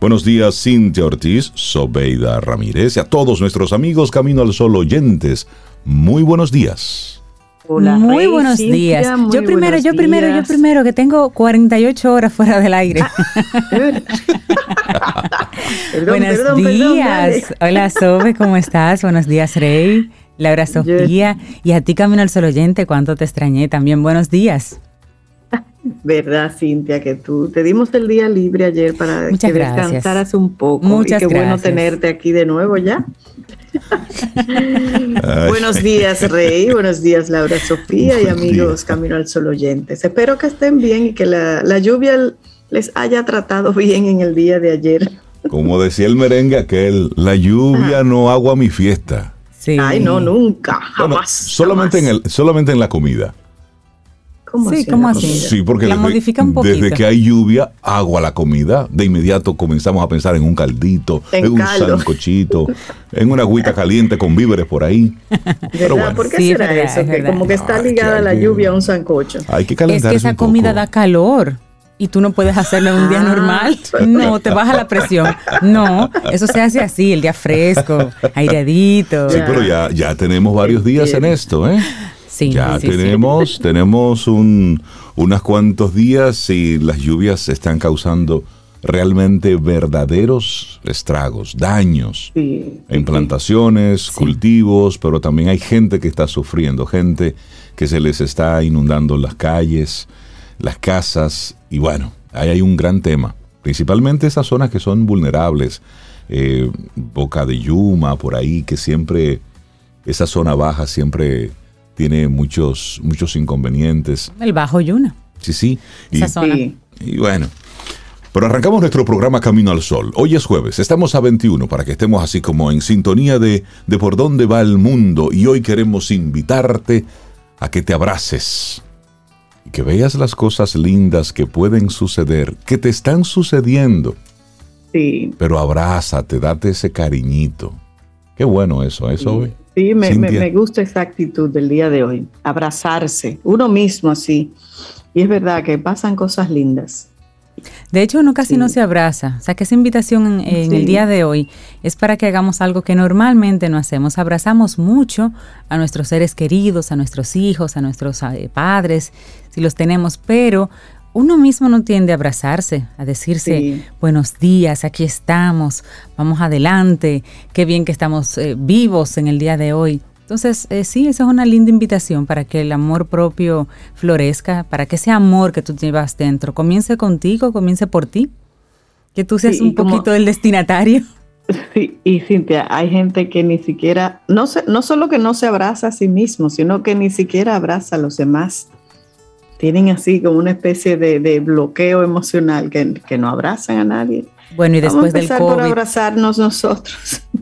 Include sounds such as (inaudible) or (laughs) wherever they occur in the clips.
Buenos días, Cintia Ortiz, Sobeida Ramírez y a todos nuestros amigos Camino al Sol oyentes. Muy buenos días. Hola, muy buenos días. yo primero, yo primero, yo primero, que tengo 48 horas fuera del aire. (laughs) buenos días. Hola, Sobe, ¿cómo estás? Buenos días, Rey. Laura Sofía. Y a ti, Camino al Sol oyente, cuánto te extrañé también. Buenos días. Verdad, Cintia, que tú te dimos el día libre ayer para que descansaras un poco. Muchas y qué bueno tenerte aquí de nuevo ya. buenos días, Rey. Buenos días, Laura Sofía y amigos Camino al Sol oyentes. Espero que estén bien y que la, lluvia les haya tratado bien en el día de ayer. Como decía el merengue aquel, la lluvia no agua mi fiesta. Sí. Ay, no, nunca, jamás. solamente, En el, solamente en la comida. ¿Cómo sí, ¿cómo así? Sí, porque desde, que hay lluvia, agua la comida, de inmediato comenzamos a pensar en un caldito, en, un sancochito, en una agüita caliente con víveres por ahí. Pero bueno. ¿Por qué será eso? Que como que está ligada la lluvia a un sancocho. Hay que calentar. Es que esa comida da calor y tú no puedes hacerlo en un día ah. normal. No, te baja la presión. No, eso se hace así, el día fresco, aireadito. Sí, pero ya, ya tenemos varios días en esto, ¿eh? Ya tenemos, (laughs) tenemos un, unos cuantos días y las lluvias están causando realmente verdaderos estragos, daños en plantaciones, cultivos, pero también hay gente que está sufriendo, gente que se les está inundando las calles, las casas, y bueno, ahí hay un gran tema, principalmente esas zonas que son vulnerables, eh, Boca de Yuma, por ahí, que siempre, esa zona baja siempre tiene muchos, muchos inconvenientes. El Bajo Yuna. Sí, sí. Y, Esa zona. Y bueno. Pero arrancamos nuestro programa Camino al Sol. Hoy es jueves, estamos a 21 para que estemos así como en sintonía de, de por dónde va el mundo y hoy queremos invitarte a que te abraces y que veas las cosas lindas que pueden suceder, que te están sucediendo. Sí. Pero abrázate, date ese cariñito. Qué bueno eso, eso hoy. Sí, me, gusta esa actitud del día de hoy, abrazarse, uno mismo así. Y es verdad que pasan cosas lindas. De hecho, uno casi no se abraza. O sea, que esa invitación en, el día de hoy es para que hagamos algo que normalmente no hacemos. Abrazamos mucho a nuestros seres queridos, a nuestros hijos, a nuestros eh, padres, si los tenemos, pero uno mismo no tiende a abrazarse, a decirse buenos días, aquí estamos, vamos adelante, qué bien que estamos eh, vivos en el día de hoy. Entonces, eh, sí, esa es una linda invitación para que el amor propio florezca, para que ese amor que tú llevas dentro comience contigo, comience por ti, que tú seas un poquito el destinatario. (laughs) Sí, y Cintia, hay gente que ni siquiera, no, no solo que no se abraza a sí mismo, sino que ni siquiera abraza a los demás tienen así como una especie de, bloqueo emocional que, no abrazan a nadie. Bueno, y después del COVID. por abrazarnos nosotros. (laughs)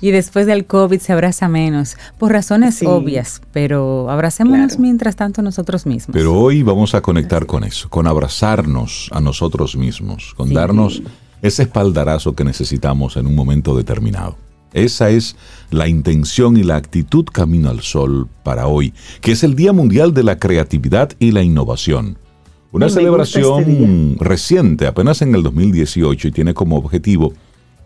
Y después del COVID se abraza menos, por razones obvias, pero abracémonos mientras tanto nosotros mismos. Pero hoy vamos a conectar con eso, con abrazarnos a nosotros mismos, con darnos ese espaldarazo que necesitamos en un momento determinado. Esa es la intención y la actitud Camino al Sol para hoy, que es el Día Mundial de la Creatividad y la Innovación. Una celebración este reciente, apenas en el 2018, y tiene como objetivo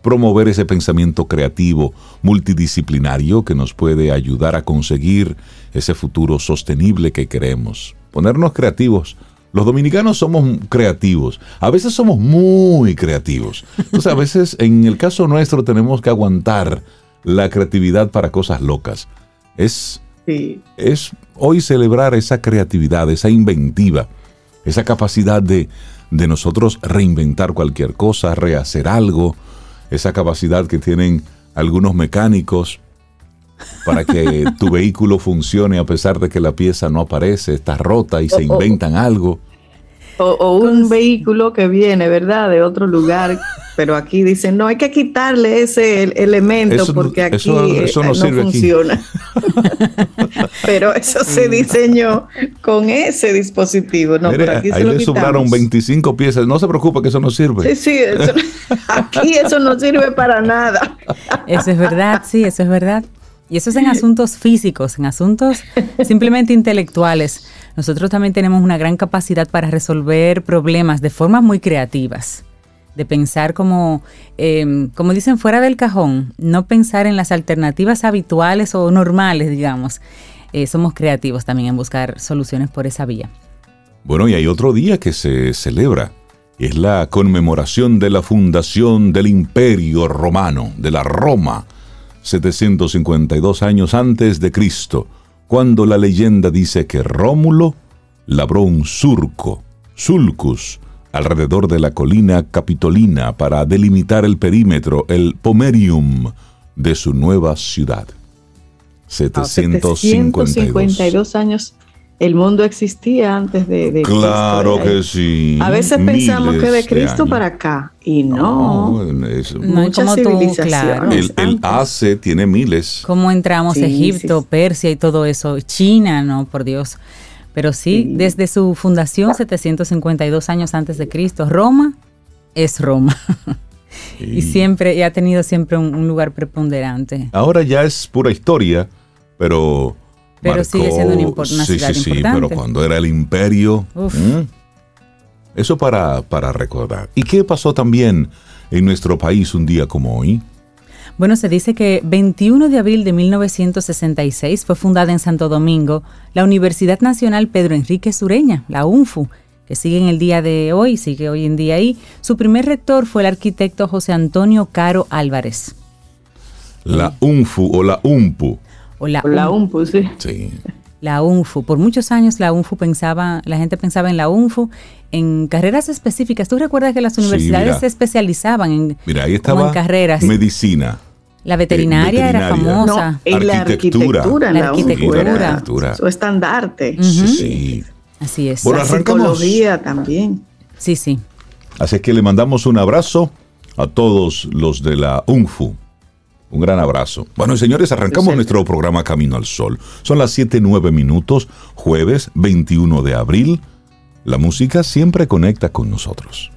promover ese pensamiento creativo, multidisciplinario, que nos puede ayudar a conseguir ese futuro sostenible que queremos. Ponernos creativos los dominicanos somos creativos, a veces somos muy creativos. Entonces a veces en el caso nuestro tenemos que aguantar la creatividad para cosas locas. Es, es hoy celebrar esa creatividad, esa inventiva, esa capacidad de, de nosotros reinventar cualquier cosa, rehacer algo, esa capacidad que tienen algunos mecánicos para que tu vehículo funcione a pesar de que la pieza no aparece, está rota y se inventan algo. O, un vehículo que viene, ¿verdad?, de otro lugar, (laughs) pero aquí dicen, no, hay que quitarle ese elemento porque aquí eso, no, funciona. (laughs) pero eso se diseñó con ese dispositivo. No, aquí ahí le sobraron 25 piezas. No se preocupe que eso no sirve. Sí, sí, (laughs) aquí eso no sirve para nada. Eso es verdad, sí, eso es verdad. Y eso es en asuntos físicos, en asuntos (laughs) simplemente intelectuales. Nosotros también tenemos una gran capacidad para resolver problemas de formas muy creativas. de pensar como, em, como dicen, fuera del cajón, no pensar en las alternativas habituales o normales, digamos. Eh, somos creativos también en buscar soluciones por esa vía. Bueno, y hay otro día que se celebra. Es la conmemoración de la fundación del Imperio Romano, de la Roma, 752 años antes de Cristo, cuando la leyenda dice que Rómulo labró un surco, sulcus, alrededor de la colina capitolina para delimitar el perímetro, el pomerium, de su nueva ciudad. 752. años el mundo existía antes de, claro que sí. A veces pensamos que de Cristo para acá y no. no, es, muchas civilizaciones. el, AC tiene miles. ¿Cómo entramos a Egipto, Persia y todo eso? China, no, por Dios. Pero sí, desde su fundación 752 años antes de Cristo, Roma es Roma. (laughs) y siempre, ha tenido siempre un, lugar preponderante. Ahora ya es pura historia, pero... Pero sigue siendo una, sí, ciudad sí, sí, pero cuando era el imperio... Eso para, para recordar. ¿Y qué pasó también en nuestro país un día como hoy? Bueno, se dice que 21 de abril de 1966 fue fundada en Santo Domingo la Universidad Nacional Pedro Enrique Sureña, la UNFU, que sigue en el día de hoy, sigue hoy en día ahí. Su primer rector fue el arquitecto José Antonio Caro Álvarez. La UNFU o la UNPU. O la, UNPU, sí. Sí. La UNFU. Por muchos años la UNFU pensaba, la gente pensaba en la UNFU en carreras específicas. ¿Tú recuerdas que las universidades se especializaban en, mira, ahí estaba carreras? Medicina, la veterinaria, era famosa. No, la arquitectura. La arquitectura. Su estandarte. Sí, sí. Así es. la psicología también. Sí, sí. Así que le mandamos un abrazo a todos los de la UNFU. Un gran abrazo. Bueno, señores, arrancamos nuestro programa Camino al Sol. Son las 7, 9 minutos, jueves 21 de abril. La música siempre conecta con nosotros.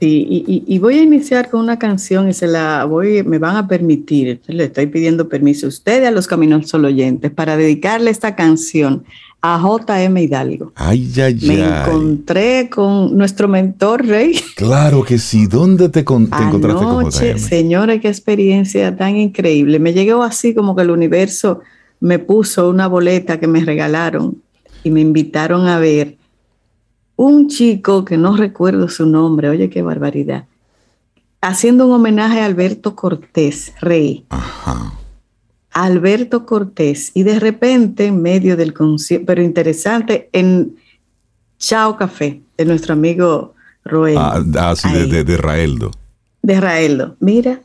Sí, y, voy a iniciar con una canción y se la voy, me van a permitir, le estoy pidiendo permiso a ustedes, a los Caminos Solo oyentes, para dedicarle esta canción a JM Hidalgo. Ay, ay, Me encontré con nuestro mentor Rey. Claro que sí. ¿Dónde te, encontraste con JM? Señora, qué experiencia tan increíble. Me llegó así como que el universo me puso una boleta que me regalaron y me invitaron a ver un chico que no recuerdo su nombre, oye qué barbaridad, haciendo un homenaje a Alberto Cortés, rey. Ajá. Alberto Cortés. Y de repente, en medio del concierto, pero interesante, en Chao Café, de nuestro amigo Roel. Ah, ah sí, de, de, Raeldo. De Raeldo. Mira,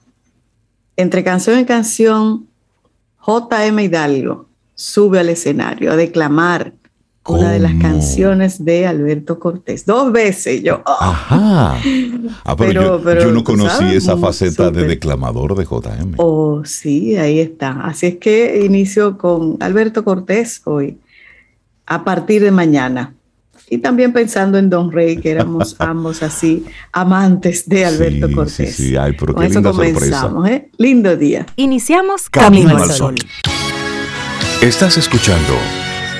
entre canción y canción, JM Hidalgo sube al escenario a declamar una de las canciones de Alberto Cortés. Dos veces yo. Oh. Ajá. Ah, pero, yo, no conocí esa faceta de declamador de JM. Oh, sí, ahí está. Así es que inicio con Alberto Cortés hoy, a partir de mañana. Y también pensando en Don Rey, que éramos (laughs) ambos así amantes de Alberto Cortés. Sí, sí, ay, pero qué linda comenzamos, ¿eh? Lindo día. Iniciamos Camino, al Sol. Estás escuchando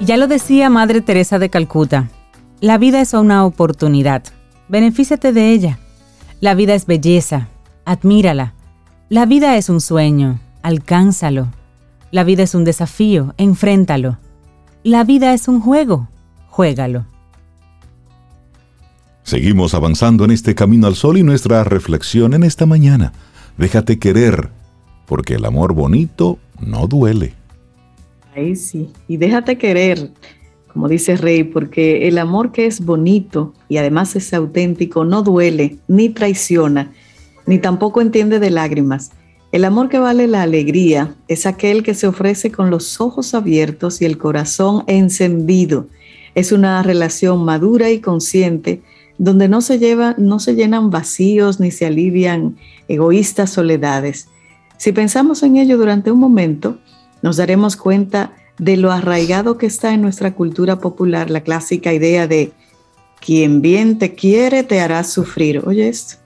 Ya lo decía Madre Teresa de Calcuta, la vida es una oportunidad, benefíciate de ella. La vida es belleza, admírala. La vida es un sueño, alcánzalo. La vida es un desafío, enfréntalo. La vida es un juego, juégalo. Seguimos avanzando en este camino al sol y nuestra reflexión en esta mañana. Déjate querer, porque el amor bonito no duele. Ahí sí. Y déjate querer, como dice Rey, porque el amor que es bonito y además es auténtico no duele, ni traiciona, ni tampoco entiende de lágrimas. El amor que vale la alegría es aquel que se ofrece con los ojos abiertos y el corazón encendido. Es una relación madura y consciente donde no se lleva, no se llenan vacíos ni se alivian egoístas soledades. Si pensamos en ello durante un momento, nos daremos cuenta de lo arraigado que está en nuestra cultura popular la clásica idea de quien bien te quiere te hará sufrir. Oye, esto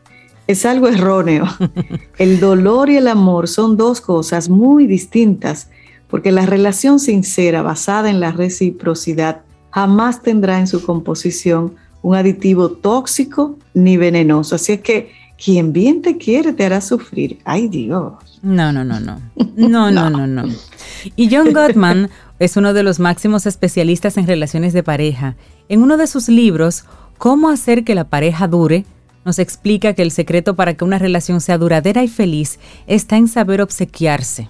es algo erróneo. (laughs) El dolor y el amor son dos cosas muy distintas, porque la relación sincera basada en la reciprocidad jamás tendrá en su composición un aditivo tóxico ni venenoso. Así es que quien bien te quiere te hará sufrir. Ay Dios. No, no, no, no. No, no, (laughs) no, no. Y John Gottman es uno de los máximos especialistas en relaciones de pareja. En uno de sus libros, Cómo hacer que la pareja dure, nos explica que el secreto para que una relación sea duradera y feliz está en saber obsequiarse,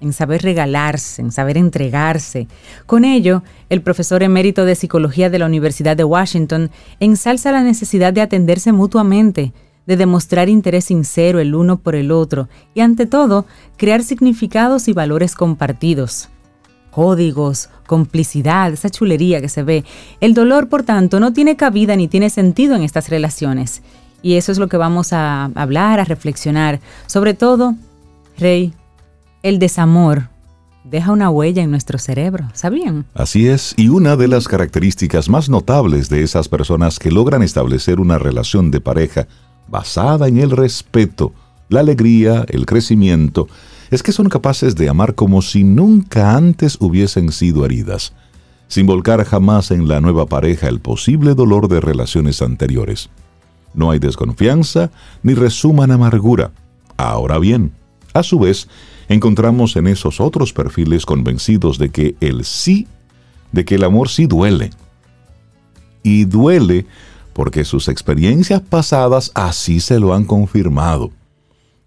en saber regalarse, en saber entregarse. Con ello, el profesor emérito de psicología de la Universidad de Washington ensalza la necesidad de atenderse mutuamente, de demostrar interés sincero el uno por el otro y ante todo, crear significados y valores compartidos códigos, complicidad, esa chulería que se ve. El dolor, por tanto, no tiene cabida ni tiene sentido en estas relaciones. Y eso es lo que vamos a hablar, a reflexionar. Sobre todo, Rey, el desamor deja una huella en nuestro cerebro, ¿sabían? Así es, y una de las características más notables de esas personas que logran establecer una relación de pareja basada en el respeto, la alegría, el crecimiento, es que son capaces de amar como si nunca antes hubiesen sido heridas, sin volcar jamás en la nueva pareja el posible dolor de relaciones anteriores. No hay desconfianza ni resuman amargura. Ahora bien, a su vez, encontramos en esos otros perfiles convencidos de que el sí, de que el amor sí duele. Y duele porque sus experiencias pasadas así se lo han confirmado.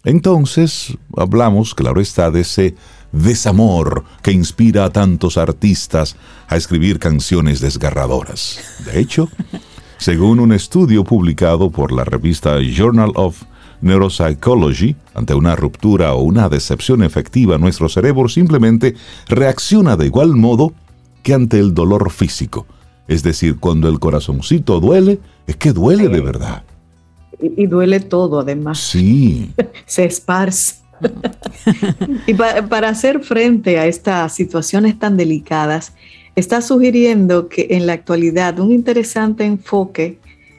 Entonces, hablamos, claro está, de ese desamor que inspira a tantos artistas a escribir canciones desgarradoras. De hecho, (laughs) según un estudio publicado por la revista Journal of Neuropsychology, ante una ruptura o una decepción efectiva, nuestro cerebro simplemente reacciona de igual modo que ante el dolor físico. Es decir, cuando el corazoncito duele, es que duele de verdad y, duele todo además. Sí. (laughs) Se esparce. (laughs) y para hacer frente a estas situaciones tan delicadas, está sugiriendo que en la actualidad un interesante enfoque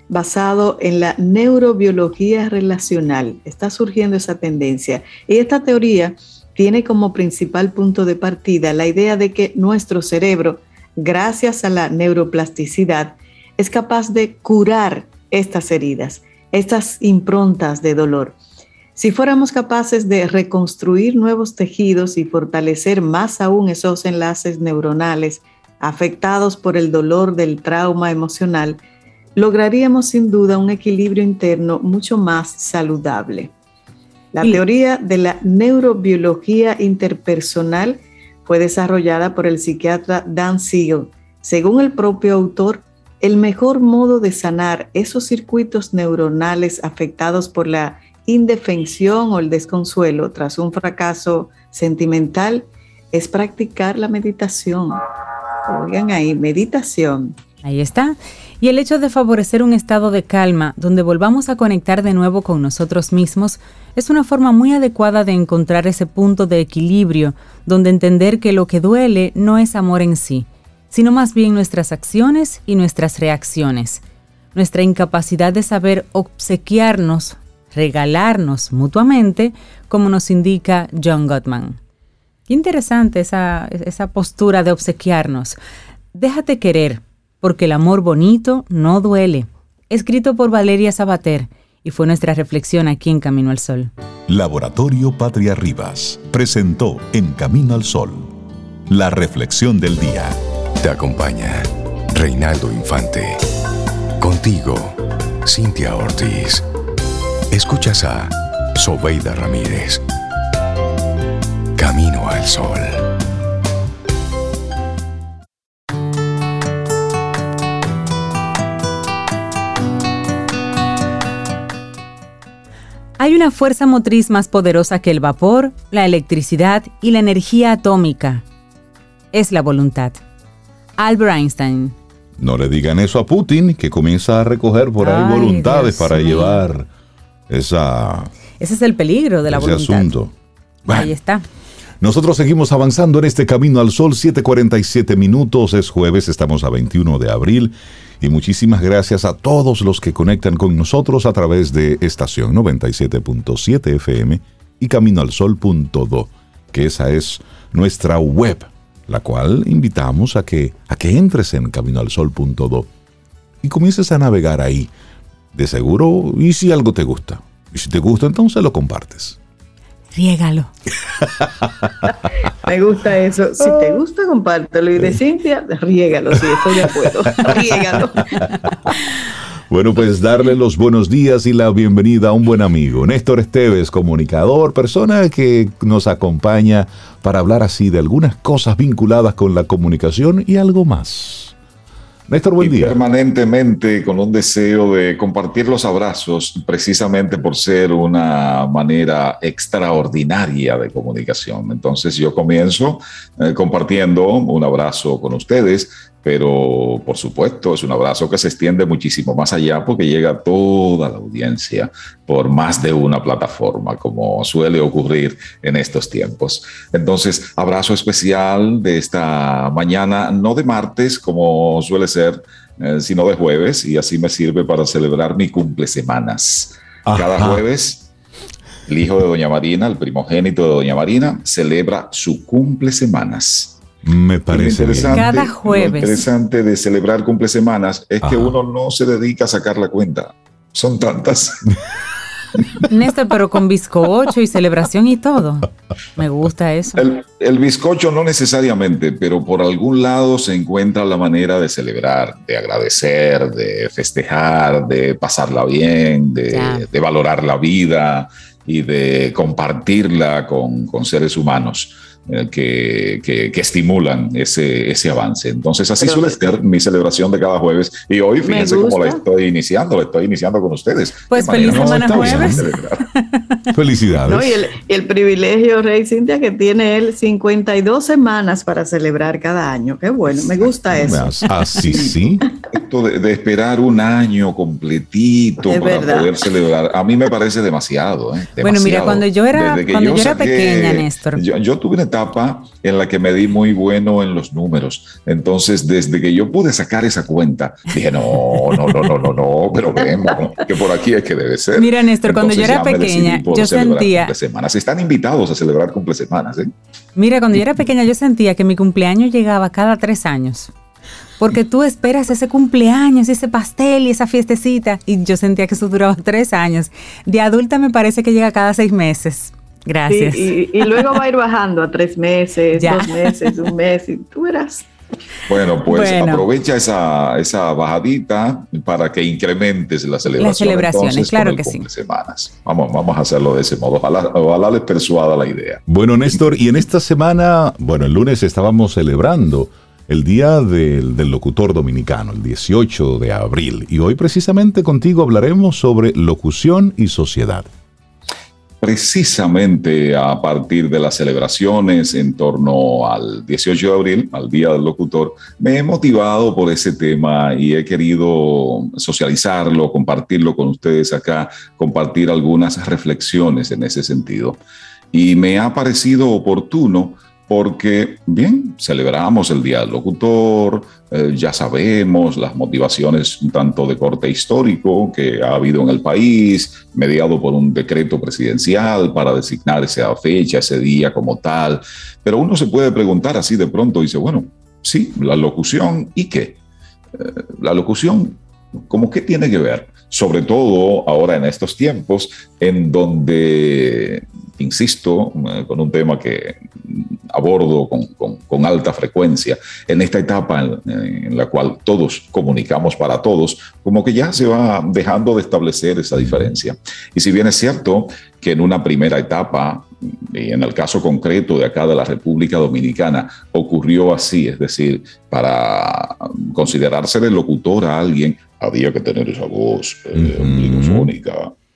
basado en la neurobiología relacional. Está surgiendo esa tendencia. Y esta teoría tiene como principal punto de partida la idea de que nuestro cerebro, gracias a la neuroplasticidad, es capaz de curar estas heridas estas improntas de dolor. Si fuéramos capaces de reconstruir nuevos tejidos y fortalecer más aún esos enlaces neuronales afectados por el dolor del trauma emocional, lograríamos sin duda un equilibrio interno mucho más saludable. La teoría de la neurobiología interpersonal fue desarrollada por el psiquiatra Dan Siegel. Según el propio autor, el mejor modo de sanar esos circuitos neuronales afectados por la indefensión o el desconsuelo tras un fracaso sentimental es practicar la meditación. Oigan ahí, meditación. Ahí está. Y el hecho de favorecer un estado de calma donde volvamos a conectar de nuevo con nosotros mismos es una forma muy adecuada de encontrar ese punto de equilibrio donde entender que lo que duele no es amor en sí, sino más bien nuestras acciones y nuestras reacciones, nuestra incapacidad de saber obsequiarnos, regalarnos mutuamente, como nos indica John Gottman. interesante esa, esa postura de obsequiarnos. Déjate querer, porque el amor bonito no duele. Escrito por Valeria Sabater y fue nuestra reflexión aquí en Camino al Sol. Laboratorio Patria Rivas presentó En Camino al Sol la reflexión del día. Te acompaña Reinaldo Infante. Contigo, Cintia Ortiz. Escuchas a Sobeida Ramírez. Camino al Sol. Hay una fuerza motriz más poderosa que el vapor, la electricidad y la energía atómica. Es la voluntad. Albert Einstein. No le digan eso a Putin, que comienza a recoger por ahí voluntades para llevar esa Ese es el peligro de la Ese asunto. Ahí está. Nosotros seguimos avanzando en este camino al sol, 7:47 minutos, es jueves, estamos a 21 de abril y muchísimas gracias a todos los que conectan con nosotros a través de estación 97.7 FM y caminoalsol.do, que esa es nuestra web, la cual invitamos a que, a que entres en caminoalsol.do y comiences a navegar ahí. De seguro, y si algo te gusta. Y si te gusta, entonces lo compartes. Riégalo. (laughs) Me gusta eso. Si te gusta, compártelo. Y de Cintia, riégalo. Si estoy de acuerdo. (laughs) riégalo. (laughs) Bueno, pues darle los buenos días y la bienvenida a un buen amigo, Néstor Esteves, comunicador, persona que nos acompaña para hablar así de algunas cosas vinculadas con la comunicación y algo más. Néstor, buen día. Permanentemente con un deseo de compartir los abrazos, precisamente por ser una manera extraordinaria de comunicación. Entonces yo comienzo eh, compartiendo un abrazo con ustedes, pero por supuesto es un abrazo que se extiende muchísimo más allá porque llega a toda la audiencia por más de una plataforma, como suele ocurrir en estos tiempos. Entonces, abrazo especial de esta mañana, no de martes como suele ser, eh, sino de jueves, y así me sirve para celebrar mi cumple semanas. Cada jueves el hijo de Doña Marina, el primogénito de Doña Marina, celebra su cumple semanas. Me parece interesante, Cada jueves. Lo interesante de celebrar cumple semanas es que uno no se dedica a sacar la cuenta. Son tantas. (laughs) Néstor, pero con bizcocho y celebración y todo. Me gusta eso. El, el, bizcocho no necesariamente, pero por algún lado se encuentra la manera de celebrar, de agradecer, de festejar, de pasarla bien, de, de valorar la vida y de compartirla con, con seres humanos. Eh, que, que, estimulan ese, ese avance. Entonces, así suele ser mi celebración de cada jueves. Y hoy, fíjense cómo la estoy iniciando, la estoy iniciando con ustedes. Pues feliz semana jueves. (laughs) Felicidades. y, el, el, privilegio, Rey Cintia, que tiene él 52 semanas para celebrar cada año. Qué bueno, me gusta eso. Así (laughs) sí. Esto de, esperar un año completito para poder celebrar, a mí me parece demasiado. ¿eh? Bueno, mira, cuando yo era, cuando yo, era pequeña, Néstor. Yo, yo tuve una etapa en la que me di muy bueno en los números. Entonces, desde que yo pude sacar esa cuenta, dije, no, no, no, no, no, no, pero ven, que por aquí es que debe ser. Mira, Néstor, cuando yo era pequeña, yo sentía... Semanas. Están invitados a celebrar cumple semanas, ¿eh? Mira, cuando yo era pequeña, yo sentía que mi cumpleaños llegaba cada tres años. Porque tú esperas ese cumpleaños, ese pastel y esa fiestecita. Y yo sentía que eso duraba tres años. De adulta me parece que llega cada seis meses. Gracias. y, luego va a ir bajando a tres meses, dos meses, un mes, y tú verás. Bueno, pues aprovecha esa, esa bajadita para que incrementes la celebración. Las celebraciones, claro que sí. Semanas. Vamos, vamos a hacerlo de ese modo. Ojalá, ojalá les persuada la idea. Bueno, Néstor, y en esta semana, bueno, el lunes estábamos celebrando el Día del, del, Locutor Dominicano, el 18 de abril. Y hoy precisamente contigo hablaremos sobre locución y sociedad precisamente a partir de las celebraciones en torno al 18 de abril, al Día del Locutor, me he motivado por ese tema y he querido socializarlo, compartirlo con ustedes acá, compartir algunas reflexiones en ese sentido. Y me ha parecido oportuno porque, bien, celebramos el Día del Locutor, eh, ya sabemos las motivaciones tanto de corte histórico que ha habido en el país, mediado por un decreto presidencial para designar esa fecha, ese día como tal, pero uno se puede preguntar así de pronto, dice, bueno, sí, la locución, ¿y qué? Eh, la locución, ¿cómo qué tiene que ver? Sobre todo ahora en estos tiempos en donde insisto, eh, con un tema que abordo con, con, alta frecuencia, en esta etapa en, la cual todos comunicamos para todos, como que ya se va dejando de establecer esa diferencia. Y si bien es cierto que en una primera etapa, y en el caso concreto de acá de la República Dominicana, ocurrió así, es decir, para considerarse de locutor a alguien, había que tener esa voz eh,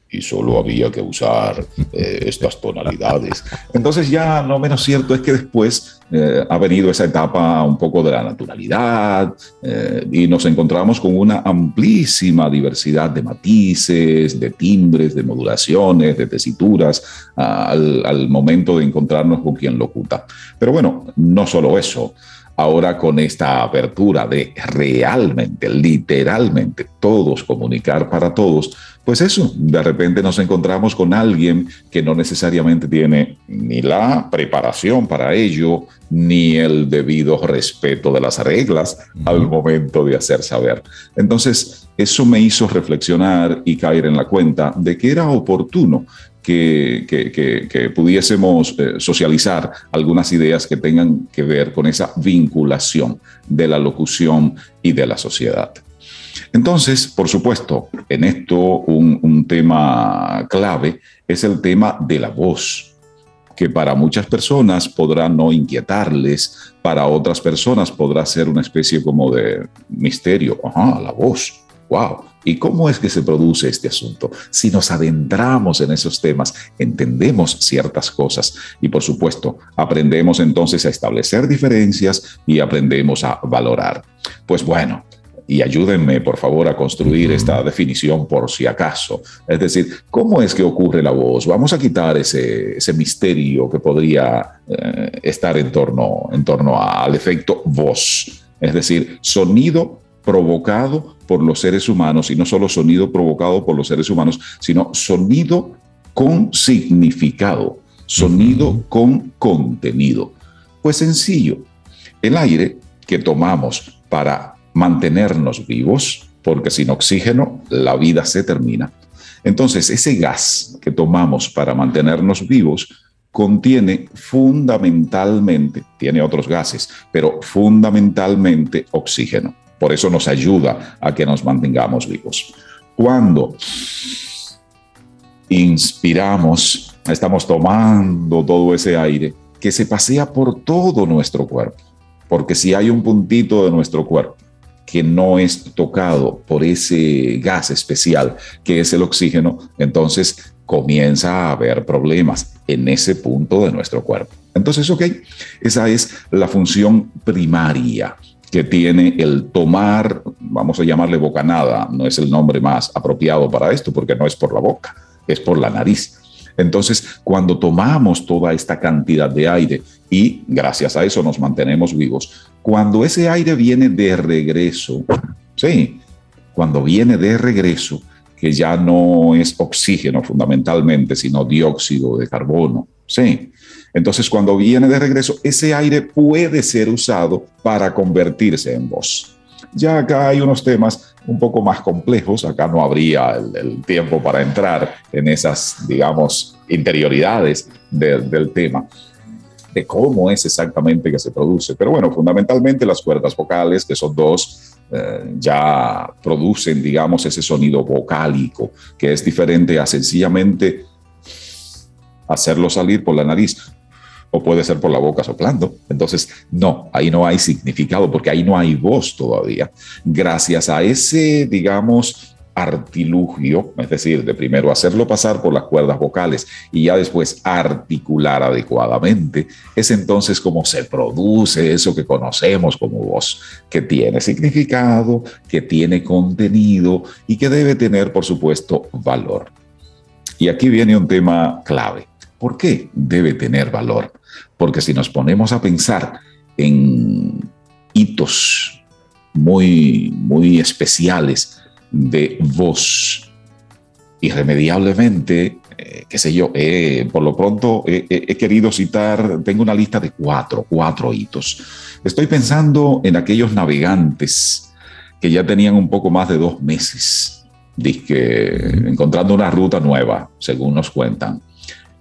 y solo había que usar eh, estas tonalidades. Entonces ya no menos cierto es que después eh, ha venido esa etapa un poco de la naturalidad eh, y nos encontramos con una amplísima diversidad de matices, de timbres, de modulaciones, de tesituras al, al momento de encontrarnos con quien locuta. Pero bueno, no solo eso ahora con esta apertura de realmente, literalmente, todos comunicar para todos, pues eso, de repente nos encontramos con alguien que no necesariamente tiene ni la preparación para ello, ni el debido respeto de las reglas al momento de hacer saber. Entonces, eso me hizo reflexionar y caer en la cuenta de que era oportuno que, pudiésemos eh, socializar algunas ideas que tengan que ver con esa vinculación de la locución y de la sociedad. Entonces, por supuesto, en esto un, tema clave es el tema de la voz que para muchas personas podrá no inquietarles, para otras personas podrá ser una especie como de misterio. Ajá, la voz. Wow. ¿Y cómo es que se produce este asunto? Si nos adentramos en esos temas, entendemos ciertas cosas y por supuesto aprendemos entonces a establecer diferencias y aprendemos a valorar. Pues bueno, y ayúdenme por favor a construir esta definición por si acaso. Es decir, ¿cómo es que ocurre la voz? Vamos a quitar ese, ese misterio que podría eh, estar en torno, en torno al efecto voz. Es decir, sonido provocado por los seres humanos, y no solo sonido provocado por los seres humanos, sino sonido con significado, sonido con contenido. Pues sencillo, el aire que tomamos para mantenernos vivos, porque sin oxígeno la vida se termina. Entonces, ese gas que tomamos para mantenernos vivos contiene fundamentalmente, tiene otros gases, pero fundamentalmente oxígeno. Por eso nos ayuda a que nos mantengamos vivos. Cuando inspiramos, estamos tomando todo ese aire que se pasea por todo nuestro cuerpo. Porque si hay un puntito de nuestro cuerpo que no es tocado por ese gas especial que es el oxígeno, entonces comienza a haber problemas en ese punto de nuestro cuerpo. Entonces, ok, esa es la función primaria que tiene el tomar, vamos a llamarle bocanada, no es el nombre más apropiado para esto porque no es por la boca, es por la nariz. Entonces, cuando tomamos toda esta cantidad de aire y gracias a eso nos mantenemos vivos, cuando ese aire viene de regreso, sí, cuando viene de regreso, que ya no es oxígeno fundamentalmente, sino dióxido de carbono, sí. Entonces, cuando viene de regreso, ese aire puede ser usado para convertirse en voz. Ya acá hay unos temas un poco más complejos, acá no habría el, tiempo para entrar en esas, digamos, interioridades del tema de cómo es exactamente que se produce. Pero bueno, fundamentalmente las cuerdas vocales, que son dos, eh, ya producen, digamos, ese sonido vocálico, que es diferente a sencillamente hacerlo salir por la nariz o puede ser por la boca soplando. Entonces, no, ahí no hay significado porque ahí no hay voz todavía. Gracias a ese, digamos, artilugio, es decir, de primero hacerlo pasar por las cuerdas vocales y ya después articular adecuadamente, es entonces como se produce eso que conocemos como voz, que tiene significado, que tiene contenido y que debe tener, por supuesto, valor. Y aquí viene un tema clave. ¿Por qué debe tener valor? Porque si nos ponemos a pensar en hitos muy, muy especiales, de voz. Irremediablemente, eh, qué sé yo, eh, por lo pronto he querido citar, tengo una lista de cuatro, cuatro hitos. Estoy pensando en aquellos navegantes que ya tenían un poco más de dos meses, encontrando una ruta nueva, según nos cuentan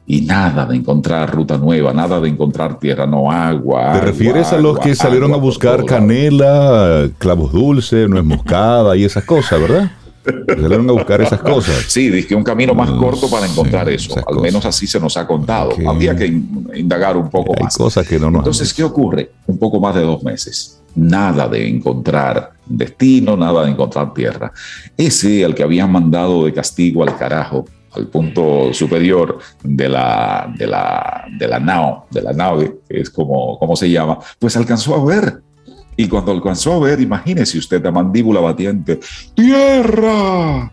y nada de encontrar ruta nueva, nada de encontrar tierra, no agua. ¿Te refieres a los que salieron a buscar canela, clavos dulces, nuez moscada y esas cosas, verdad? Salieron a buscar esas cosas. Sí, dice que un camino más corto para encontrar eso. Al menos así se nos ha contado. Había que indagar un poco más. Cosas que no nos Entonces, ¿qué ocurre? Un poco más de dos meses. Nada de encontrar destino, nada de encontrar tierra. Ese al que habían mandado de castigo al carajo al punto superior de la, de la, de la nao, de la nave, es como, como se llama, pues alcanzó a ver. Y cuando alcanzó a ver, imagínese usted la mandíbula batiente, ¡tierra!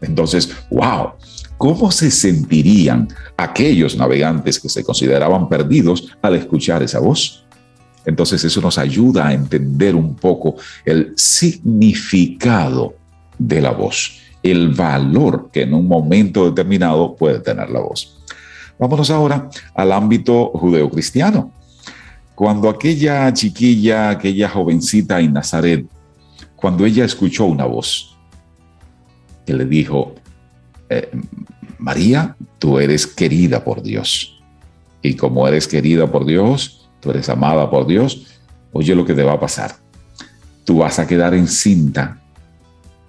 Entonces, wow, ¿cómo se sentirían aquellos navegantes que se consideraban perdidos al escuchar esa voz? Entonces eso nos ayuda a entender un poco el significado de la voz el valor que en un momento determinado puede tener la voz. Vámonos ahora al ámbito judeocristiano. Cuando aquella chiquilla, aquella jovencita en Nazaret, cuando ella escuchó una voz que le dijo, eh, María, tú eres querida por Dios. Y como eres querida por Dios, tú eres amada por Dios, oye lo que te va a pasar. Tú vas a quedar encinta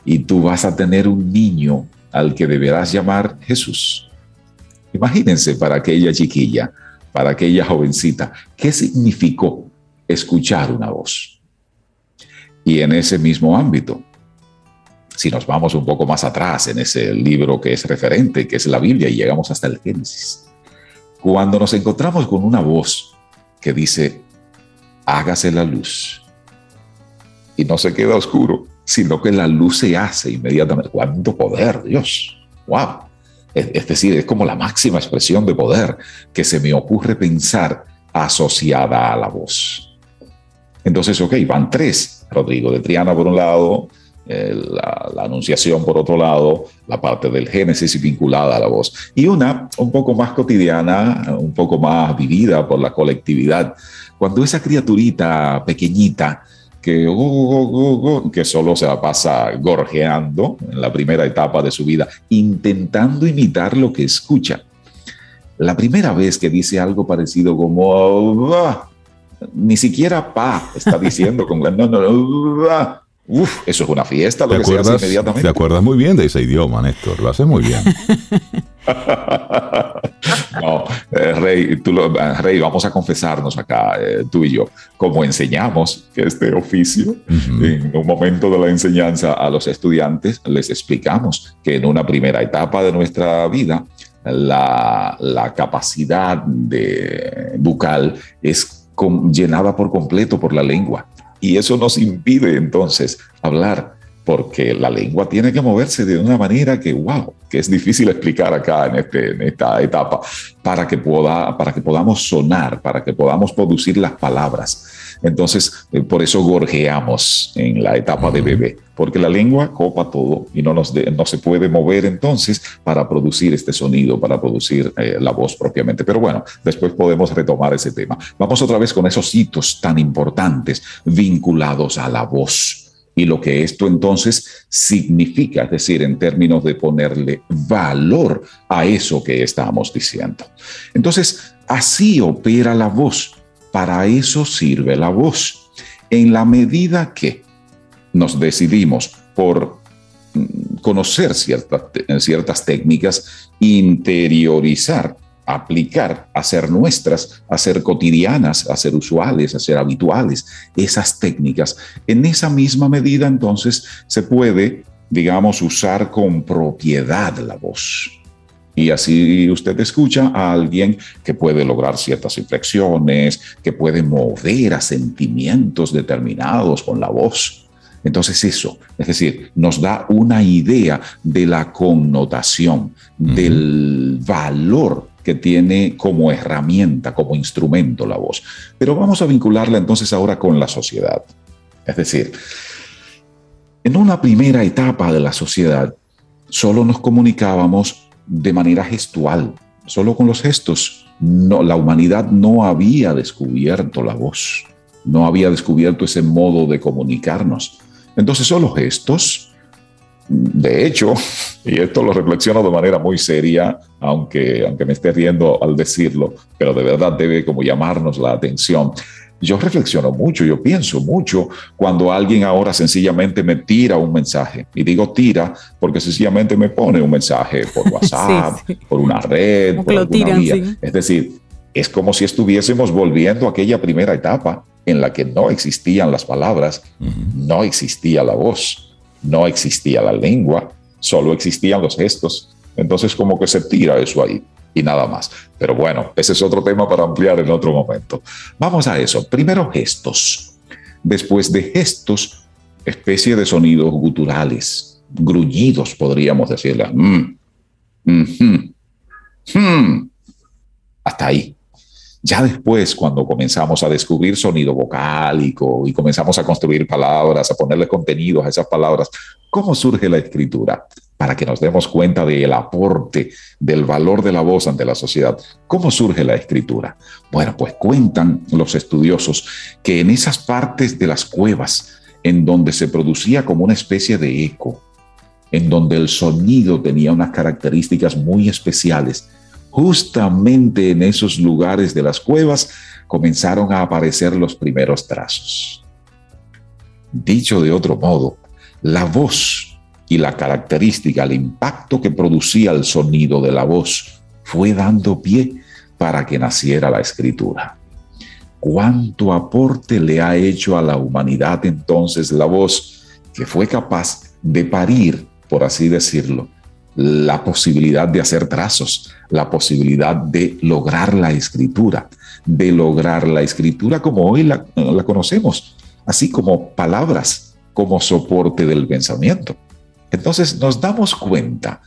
y tú vas a tener un niño al que deberás llamar Jesús. Imagínense para aquella chiquilla, para aquella jovencita, ¿qué significó escuchar una voz? Y en ese mismo ámbito, si nos vamos un poco más atrás en ese libro que es referente, que es la Biblia, y llegamos hasta el Génesis, cuando nos encontramos con una voz que dice, hágase la luz, y no se queda oscuro, sino que la luz se hace inmediatamente. ¡Cuánto poder, Dios! ¡Wow! Es, decir, es como la máxima expresión de poder que se me ocurre pensar asociada a la voz. Entonces, ok, van tres. Rodrigo de Triana por un lado, la, la, anunciación por otro lado, la parte del Génesis vinculada a la voz. Y una un poco más cotidiana, un poco más vivida por la colectividad. Cuando esa criaturita pequeñita que, que solo se la pasa gorjeando en la primera etapa de su vida, intentando imitar lo que escucha. La primera vez que dice algo parecido como, ah", ni siquiera pa está diciendo con no, no, no, ah". Uf, eso es una fiesta, lo que se hace inmediatamente. Te acuerdas muy bien de ese idioma, Néstor, lo haces muy bien. (laughs) no, eh, Rey, tú eh, Rey, vamos a confesarnos acá, eh, tú y yo, como enseñamos que este oficio, en un momento de la enseñanza a los estudiantes, les explicamos que en una primera etapa de nuestra vida, la, la capacidad de bucal es llenada por completo por la lengua. Y eso nos impide entonces hablar porque la lengua tiene que moverse de una manera que, wow, que es difícil explicar acá en, este, en esta etapa, para que, pueda, para que podamos sonar, para que podamos producir las palabras. Entonces, eh, por eso gorjeamos en la etapa de bebé, porque la lengua copa todo y no, nos no se puede mover entonces para producir este sonido, para producir eh, la voz propiamente. Pero bueno, después podemos retomar ese tema. Vamos otra vez con esos hitos tan importantes vinculados a la voz y lo que esto entonces significa, es decir, en términos de ponerle valor a eso que estamos diciendo. Entonces, así opera la voz, para eso sirve la voz. En la medida que nos decidimos por mm, conocer ciertas, ciertas técnicas, interiorizar aplicar, hacer nuestras, hacer cotidianas, hacer usuales, hacer habituales esas técnicas. En esa misma medida, entonces, se puede, digamos, usar con propiedad la voz. Y así usted escucha a alguien que puede lograr ciertas inflexiones, que puede mover a sentimientos determinados con la voz. Entonces eso, es decir, nos da una idea de la connotación, del valor que tiene como herramienta, como instrumento la voz. Pero vamos a vincularla entonces ahora con la sociedad. Es decir, en una primera etapa de la sociedad, solo nos comunicábamos de manera gestual, solo con los gestos. No, la humanidad no había descubierto la voz, no había descubierto ese modo de comunicarnos. Entonces, solo gestos, de hecho, (laughs) y esto lo reflexiono de manera muy seria, aunque, aunque me esté riendo al decirlo, pero de verdad debe como llamarnos la atención. Yo reflexiono mucho, yo pienso mucho cuando alguien ahora sencillamente me tira un mensaje. Y digo tira porque sencillamente me pone un mensaje por (laughs) WhatsApp, por una red, por alguna vía. Es decir, es como si estuviésemos volviendo a aquella primera etapa en la que no existían las palabras, no existía la voz no existía la lengua, solo existían los gestos. Entonces como que se tira eso ahí y nada más. Pero bueno, ese es otro tema para ampliar en otro momento. Vamos a eso. Primero gestos. Después de gestos, especie de sonidos guturales, grullidos podríamos decirle. Mm, mm, hasta ahí. Ya después, cuando comenzamos a descubrir sonido vocálico y comenzamos a construir palabras, a ponerle contenidos a esas palabras, ¿cómo surge la escritura? Para que nos demos cuenta del aporte, del valor de la voz ante la sociedad. ¿Cómo surge la escritura? Bueno, pues cuentan los estudiosos que en esas partes de las cuevas, en donde se producía como una especie de eco, en donde el sonido tenía unas características muy especiales, justamente en esos lugares de las cuevas comenzaron a aparecer los primeros trazos. Dicho de otro modo, la voz y la característica, el impacto que producía el sonido de la voz fue dando pie para que naciera la escritura. ¿Cuánto aporte le ha hecho a la humanidad entonces la voz que fue capaz de parir, por así decirlo, la posibilidad de hacer trazos, la posibilidad de lograr la escritura, de lograr la escritura como hoy la, conocemos, así como palabras, como soporte del pensamiento. Entonces nos damos cuenta,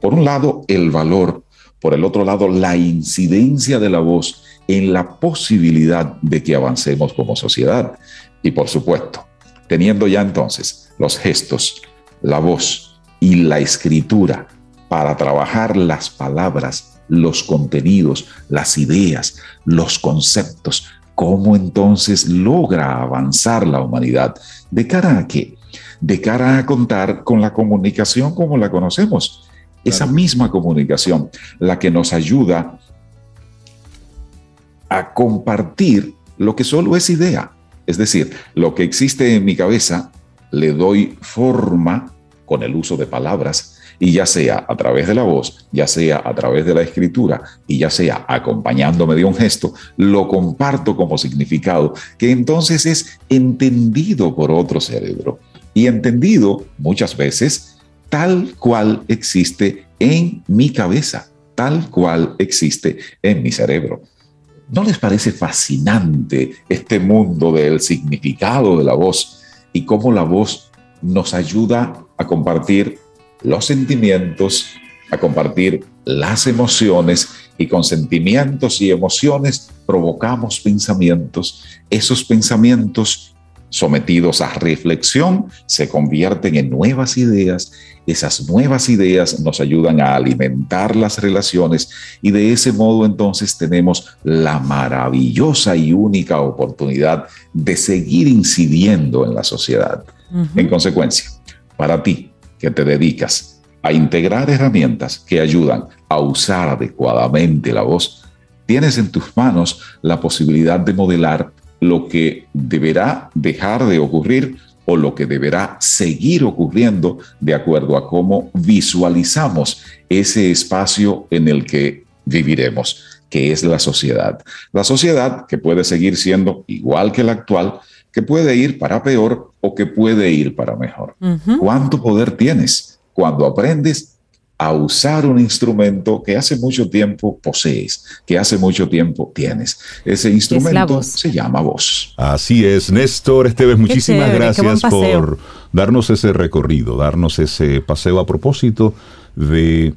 por un lado, el valor, por el otro lado, la incidencia de la voz en la posibilidad de que avancemos como sociedad. Y por supuesto, teniendo ya entonces los gestos, la voz, y la escritura para trabajar las palabras, los contenidos, las ideas, los conceptos. ¿Cómo entonces logra avanzar la humanidad? ¿De cara a qué? De cara a contar con la comunicación como la conocemos. Esa misma comunicación, la que nos ayuda a compartir lo que solo es idea. Es decir, lo que existe en mi cabeza, le doy forma con el uso de palabras, y ya sea a través de la voz, ya sea a través de la escritura, y ya sea acompañándome de un gesto, lo comparto como significado, que entonces es entendido por otro cerebro. Y entendido muchas veces tal cual existe en mi cabeza, tal cual existe en mi cerebro. ¿No les parece fascinante este mundo del significado de la voz y cómo la voz nos ayuda a compartir los sentimientos, a compartir las emociones y con sentimientos y emociones provocamos pensamientos. Esos pensamientos sometidos a reflexión se convierten en nuevas ideas. Esas nuevas ideas nos ayudan a alimentar las relaciones y de ese modo entonces tenemos la maravillosa y única oportunidad de seguir incidiendo en la sociedad. En consecuencia, para ti que te dedicas a integrar herramientas que ayudan a usar adecuadamente la voz, tienes en tus manos la posibilidad de modelar lo que deberá dejar de ocurrir o lo que deberá seguir ocurriendo de acuerdo a cómo visualizamos ese espacio en el que viviremos, que es la sociedad. La sociedad que puede seguir siendo igual que la actual, que puede ir para peor o que puede ir para mejor. ¿Cuánto poder tienes cuando aprendes a usar un instrumento que hace mucho tiempo posees, que hace mucho tiempo tienes? Ese instrumento se llama voz. Así es, Néstor Esteves, muchísimas gracias por darnos ese recorrido, darnos ese paseo a propósito de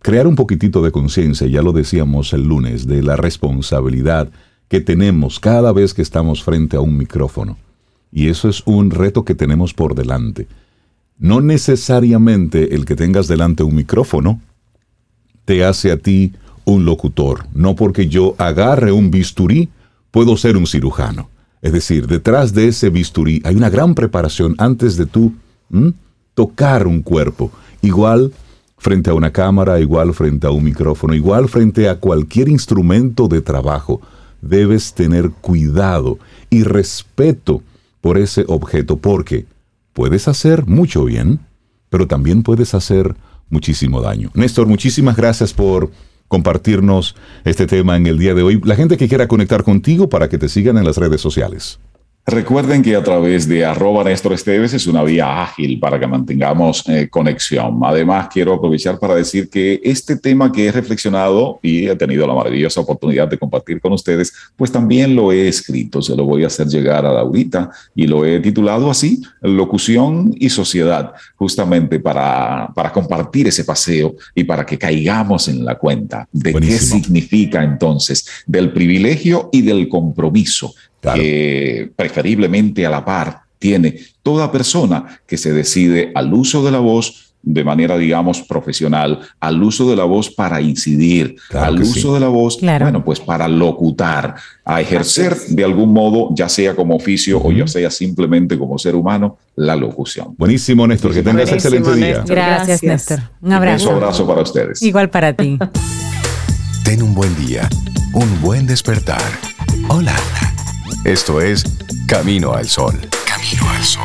crear un poquitito de conciencia, ya lo decíamos el lunes, de la responsabilidad que tenemos cada vez que estamos frente a un micrófono. Y eso es un reto que tenemos por delante. No necesariamente el que tengas delante un micrófono te hace a ti un locutor. No porque yo agarre un bisturí, puedo ser un cirujano. Es decir, detrás de ese bisturí hay una gran preparación antes de tú tocar un cuerpo. Igual frente a una cámara, igual frente a un micrófono, igual frente a cualquier instrumento de trabajo debes tener cuidado y respeto por ese objeto, porque puedes hacer mucho bien, pero también puedes hacer muchísimo daño. Néstor, muchísimas gracias por compartirnos este tema en el día de hoy. La gente que quiera conectar contigo para que te sigan en las redes sociales. Recuerden que a través de arroba Néstor Esteves es una vía ágil para que mantengamos eh, conexión. Además, quiero aprovechar para decir que este tema que he reflexionado y he tenido la maravillosa oportunidad de compartir con ustedes, pues también lo he escrito, se lo voy a hacer llegar a Laurita y lo he titulado así, Locución y Sociedad, justamente para, para compartir ese paseo y para que caigamos en la cuenta de qué significa entonces del privilegio y del compromiso que preferiblemente a la par tiene toda persona que se decide al uso de la voz de manera, digamos, profesional, al uso de la voz para incidir, al uso de la voz, bueno, pues para locutar, a ejercer de algún modo, ya sea como oficio o ya sea simplemente como ser humano, la locución. Buenísimo, Néstor, que tengas excelente día. Gracias, Néstor. Un abrazo. Un abrazo para ustedes. Igual para ti. Ten un buen día, un buen despertar. Hola. Esto es Camino al Sol. Camino al Sol.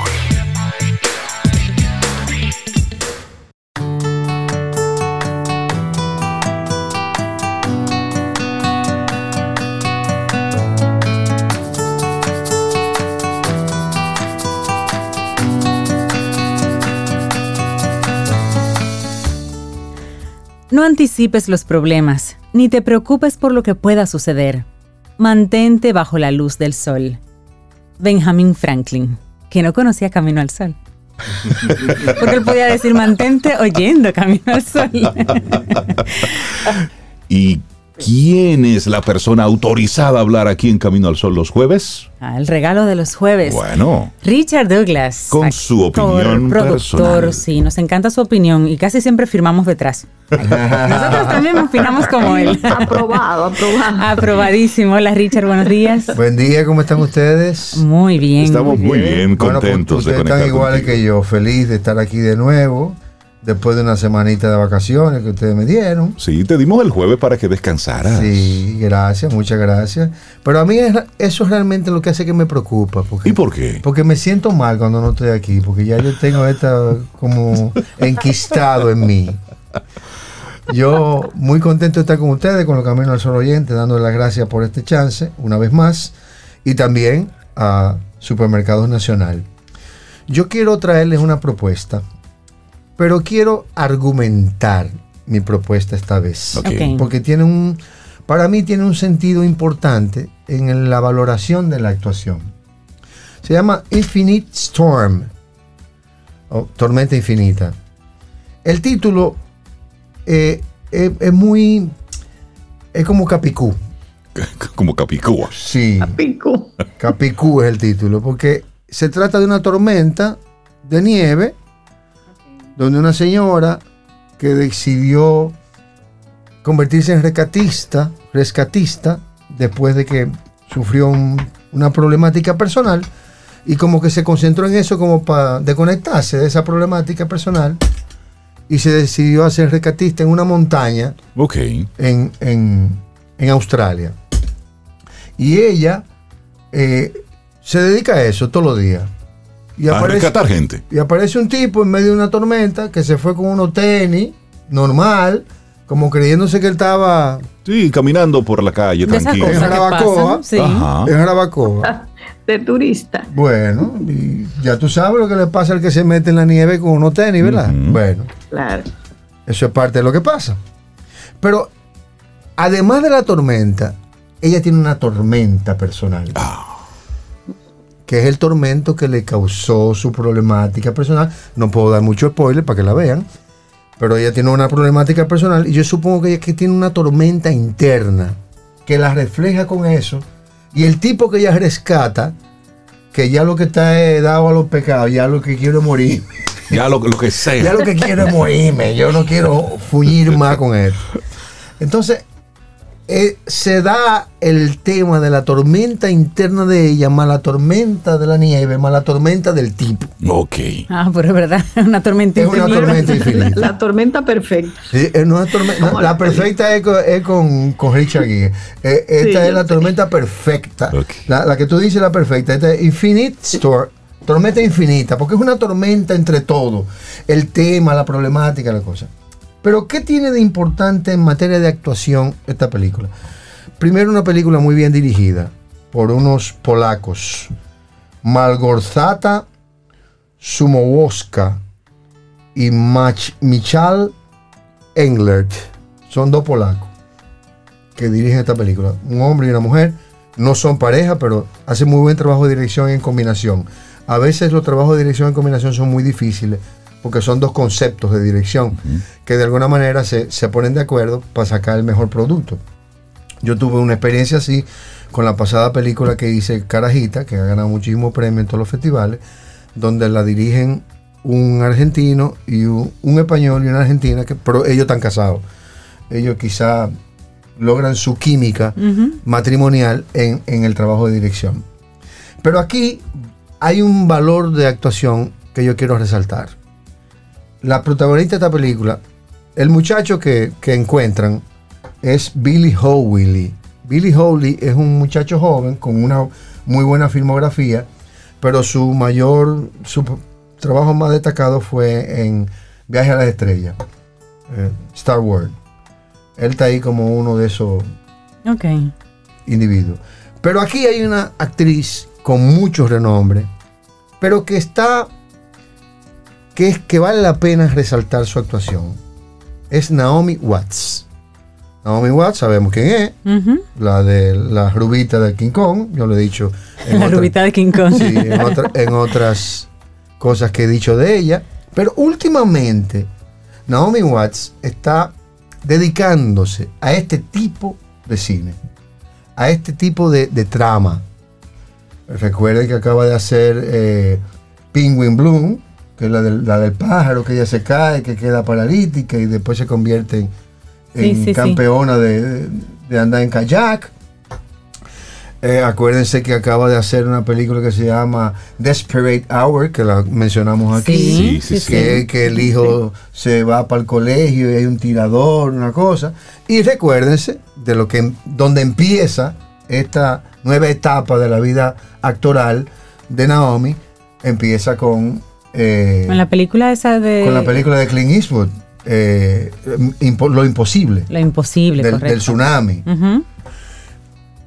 No anticipes los problemas, ni te preocupes por lo que pueda suceder Mantente bajo la luz del sol. Benjamin Franklin, que no conocía Camino al Sol. (laughs) Porque él podía decir mantente oyendo Camino al Sol. (laughs) y ¿Quién es la persona autorizada a hablar aquí en Camino al Sol los jueves? Ah, el regalo de los jueves. Bueno. Richard Douglas. Con su opinión productor, sí, nos encanta su opinión y casi siempre firmamos detrás. Nosotros también opinamos como él. (laughs) Aprobado, aprobado. Aprobadísimo. Hola Richard, buenos días. Buen día, ¿cómo están ustedes? Muy bien. Estamos muy bien, pues, contentos de conectar están iguales que yo, feliz de estar aquí de nuevo después de una semanita de vacaciones que ustedes me dieron. Sí, te dimos el jueves para que descansaras. Sí, gracias, muchas gracias. Pero a mí eso es realmente lo que hace que me preocupa. Porque, ¿Y por qué? Porque me siento mal cuando no estoy aquí, porque ya yo tengo esta como enquistado en mí. Yo muy contento de estar con ustedes, con los Caminos al Sol Oyente, dándole las gracias por este chance, una vez más, y también a Supermercados Nacional. Yo quiero traerles una propuesta pero quiero argumentar mi propuesta esta vez. Porque tiene un, para mí tiene un sentido importante en la valoración de la actuación. Se llama Infinite Storm, o Tormenta Infinita. El título eh, es, muy... es como Capicú. (laughs) Como Capicú. Sí. Capicú. Capicú es el título, porque se trata de una tormenta de nieve donde una señora que decidió convertirse en rescatista, rescatista después de que sufrió una problemática personal y como que se concentró en eso como para desconectarse de esa problemática personal y se decidió a ser rescatista en una montaña en, en, Australia. Y ella eh, se dedica a eso todos los días. Y a aparece, rescatar gente. Y aparece un tipo en medio de una tormenta que se fue con unos tenis, normal, como creyéndose que él estaba... Sí, caminando por la calle, tranquilo. En Jarabacoa. Sí. En Jarabacoa. De turista. Bueno, y ya tú sabes lo que le pasa al que se mete en la nieve con unos tenis, ¿verdad? Bueno. Claro. Eso es parte de lo que pasa. Pero, además de la tormenta, ella tiene una tormenta personal. Ah que es el tormento que le causó su problemática personal. No puedo dar mucho spoiler para que la vean, pero ella tiene una problemática personal y yo supongo que ella que tiene una tormenta interna que la refleja con eso. Y el tipo que ella rescata, que ya lo que está dado a los pecados, ya lo que quiero es morir. (laughs) Ya lo, lo que sea. Ya lo que quiero es morirme. Yo no quiero fugir más con él. Entonces, eh, se da el tema de la tormenta interna de ella, más la tormenta de la nieve, más la tormenta del tipo. Ok. Ah, pero es verdad, (laughs) una tormenta infinita. Es una tormenta infinita. La tormenta perfecta. Sí, es una tormenta, la, perfecta es, con, con, Richard Gere. Eh, esta es la tormenta perfecta. La, que tú dices la perfecta. Esta es Infinite Storm. Tormenta infinita, porque es una tormenta entre todo. El tema, la problemática, la cosa. Pero ¿qué tiene de importante en materia de actuación esta película? Primero una película muy bien dirigida por unos polacos, Malgorzata Sumowoska y Mach Michal Englert. Son dos polacos que dirigen esta película. Un hombre y una mujer. No son pareja, pero hacen muy buen trabajo de dirección en combinación. A veces los trabajos de dirección en combinación son muy difíciles porque son dos conceptos de dirección que de alguna manera se, se, ponen de acuerdo para sacar el mejor producto. Yo tuve una experiencia así con la pasada película que hice Carajita, que ha ganado muchísimos premios en todos los festivales, donde la dirigen un argentino y un, español y una argentina, que, pero ellos están casados. Ellos quizá logran su química matrimonial en, en el trabajo de dirección. Pero aquí hay un valor de actuación que yo quiero resaltar. La protagonista de esta película, el muchacho que, que encuentran es Billy Howley. Billy Howley es un muchacho joven con una muy buena filmografía, pero su mayor, su trabajo más destacado fue en Viaje a las Estrellas, eh, Star Wars. Él está ahí como uno de esos individuos. Pero aquí hay una actriz con mucho renombre, pero que está, que, es, que vale la pena resaltar su actuación. Es Naomi Watts. Naomi Watts, sabemos quién es, la de la rubita de King Kong, yo lo he dicho. En (laughs) la rubita de King Kong. Sí, en, otras cosas que he dicho de ella. Pero últimamente, Naomi Watts está dedicándose a este tipo de cine, a este tipo de, trama. Recuerden que acaba de hacer eh, Penguin Bloom, que es la del, la del pájaro, que ella se cae, que queda paralítica y después se convierte en en campeona De, andar en kayak. Eh, acuérdense que acaba de hacer una película que se llama Desperate Hour, que la mencionamos aquí. que, que el hijo se va para el colegio y hay un tirador, una cosa. Y recuérdense de lo que donde empieza esta nueva etapa de la vida actoral de Naomi. Empieza con. Eh, con la película esa de. Con la película de Clint Eastwood. Eh, lo imposible. Lo imposible, del, del tsunami.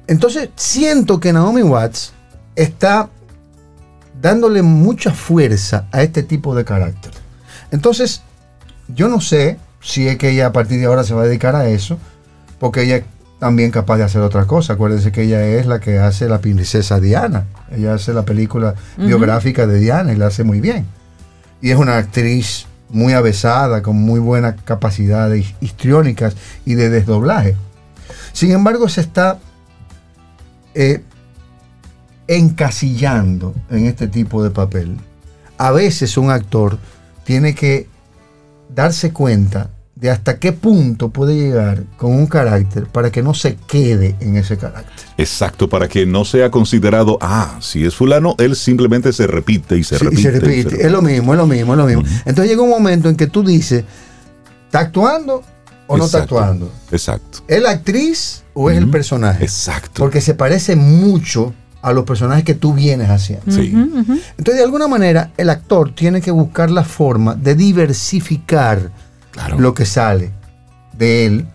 Entonces, siento que Naomi Watts está dándole mucha fuerza a este tipo de carácter. Entonces, yo no sé si es que ella a partir de ahora se va a dedicar a eso, porque ella también capaz de hacer otra cosa. Acuérdense que ella es la que hace la princesa Diana. Ella hace la película biográfica de Diana y la hace muy bien. Y es una actriz muy avesada, con muy buenas capacidades histriónicas y de desdoblaje. Sin embargo, se está eh, encasillando en este tipo de papel. A veces un actor tiene que darse cuenta de hasta qué punto puede llegar con un carácter para que no se quede en ese carácter. Exacto, para que no sea considerado, ah, si es fulano, él simplemente se repite y se, repite, y se repite. Es lo mismo, es lo mismo, es lo mismo. Entonces llega un momento en que tú dices, ¿está actuando o no está actuando? Exacto. ¿Es la actriz o es el personaje? Exacto. Porque se parece mucho a los personajes que tú vienes haciendo. Sí. Entonces, de alguna manera, el actor tiene que buscar la forma de diversificar lo que sale de él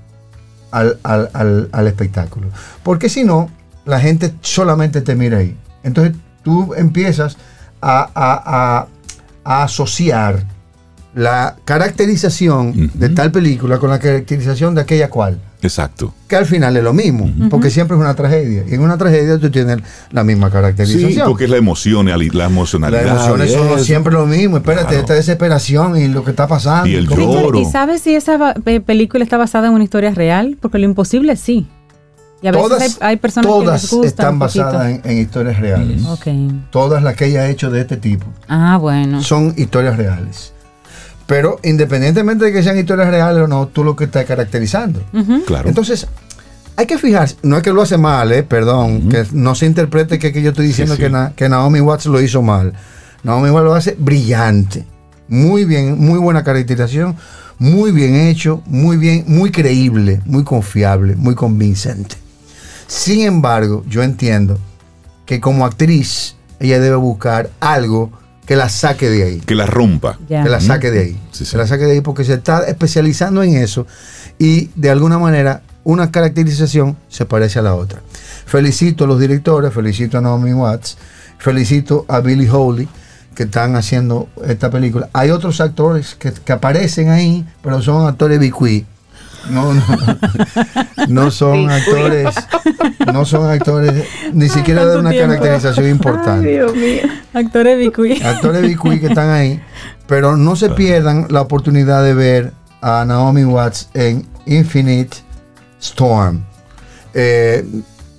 al, espectáculo. Porque si no, la gente solamente te mira ahí. Entonces tú empiezas a, asociar la caracterización de tal película con la caracterización de aquella cual. Exacto. Que al final es lo mismo, porque siempre es una tragedia. Y en una tragedia tú tienes la misma caracterización. Sí, porque es la emoción, la emocionalidad. Las emociones son siempre lo mismo. Espérate, esta desesperación y lo que está pasando. Y el lloro. ¿Y sabes si esa película está basada en una historia real? Porque lo imposible sí. Y a veces todas, hay, personas que les gusta están basadas en, historias reales. Todas las que ella hecho de este tipo. Ah, bueno. Son historias reales. Pero independientemente de que sean historias reales o no, tú lo que estás caracterizando. Claro. Entonces, hay que fijarse, no es que lo hace mal, eh, perdón, que no se interprete que, que yo estoy diciendo Que, que, Naomi Watts lo hizo mal. Naomi Watts lo hace brillante. Muy bien, muy buena caracterización, muy bien hecho, muy bien, muy creíble, muy confiable, muy convincente. Sin embargo, yo entiendo que como actriz ella debe buscar algo que la saque de ahí. Que la rompa. Que la saque de ahí. Que la saque de ahí porque se está especializando en eso y de alguna manera una caracterización se parece a la otra. Felicito a los directores, felicito a Naomi Watts felicito a Billy Howley que están haciendo esta película. Hay otros actores que, aparecen ahí, pero son actores bicuí. No, no, no son actores, no son actores, ni siquiera de una caracterización importante. Dios mío. Actores bicuí. Actores bicuí que están ahí, pero no se pierdan la oportunidad de ver a Naomi Watts en Infinite Storm. Eh,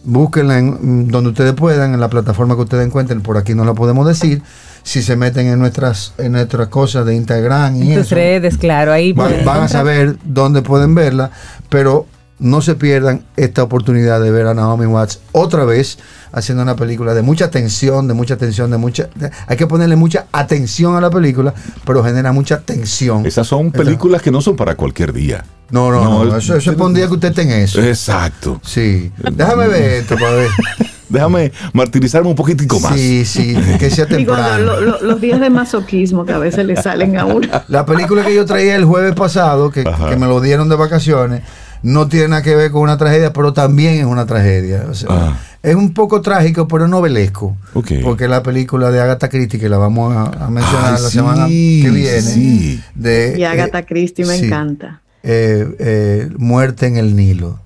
búsquenla en donde ustedes puedan, en la plataforma que ustedes encuentren, por aquí no la podemos decir. Si se meten en nuestras, en nuestras cosas de Instagram y en redes, claro, ahí van, van a saber dónde pueden verla, pero no se pierdan esta oportunidad de ver a Naomi Watts otra vez haciendo una película de mucha tensión, de mucha tensión, de mucha... hay que ponerle mucha atención a la película, pero genera mucha tensión. Esas son películas que no son para cualquier día. No, no, no, eso, es un día que usted tenga eso. Exacto. Sí. Déjame ver esto para ver. (laughs) Déjame martirizarme un poquitico más. Sí, sí, que sea (laughs) temprano. los días de masoquismo que a veces le salen a uno. La película que yo traía el jueves pasado, que, que me lo dieron de vacaciones, no tiene nada que ver con una tragedia, pero también es una tragedia. Ah. Es un poco trágico, pero novelesco. Porque la película de Agatha Christie, que la vamos a, mencionar la semana que viene. De, y Agatha Christie me encanta. Eh, eh, Muerte en el Nilo.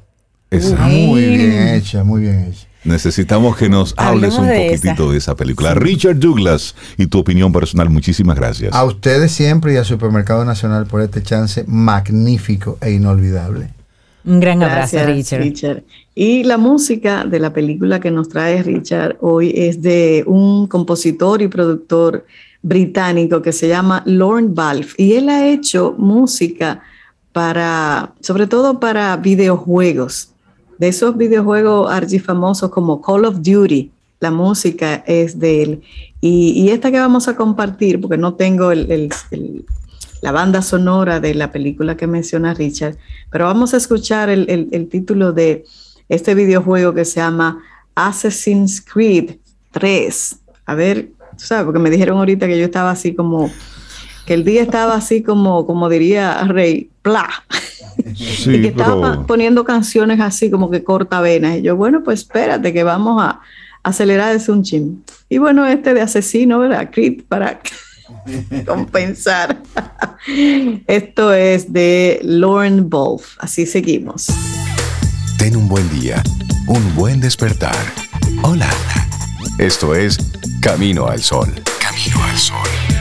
muy bien hecha, muy bien hecha. Necesitamos que nos hables un poquitito de esa película. Richard Douglas y tu opinión personal, muchísimas gracias. A ustedes siempre y a Supermercado Nacional por este chance magnífico e inolvidable. Un gran abrazo, Richard. Y la música de la película que nos trae Richard hoy es de un compositor y productor británico que se llama Lorne Balfe. Y él ha hecho música para, sobre todo para videojuegos. De esos videojuegos archifamosos como Call of Duty, la música es de él. Y, esta que vamos a compartir, porque no tengo el la banda sonora de la película que menciona Richard, pero vamos a escuchar el, título de este videojuego que se llama Assassin's Creed 3. A ver, tú sabes, porque me dijeron ahorita que yo estaba así como, que el día estaba así como, como diría Rey, pla. y que estaba poniendo canciones así como que corta venas. Y yo, bueno, pues espérate que vamos a acelerar ese un chin. Y bueno, este de asesino, ¿verdad? Creed para (laughs) compensar. (laughs) Esto es de Lauren Wolf. Así seguimos. Ten un buen día, un buen despertar. Hola. Esto es Camino al Sol. Camino al Sol.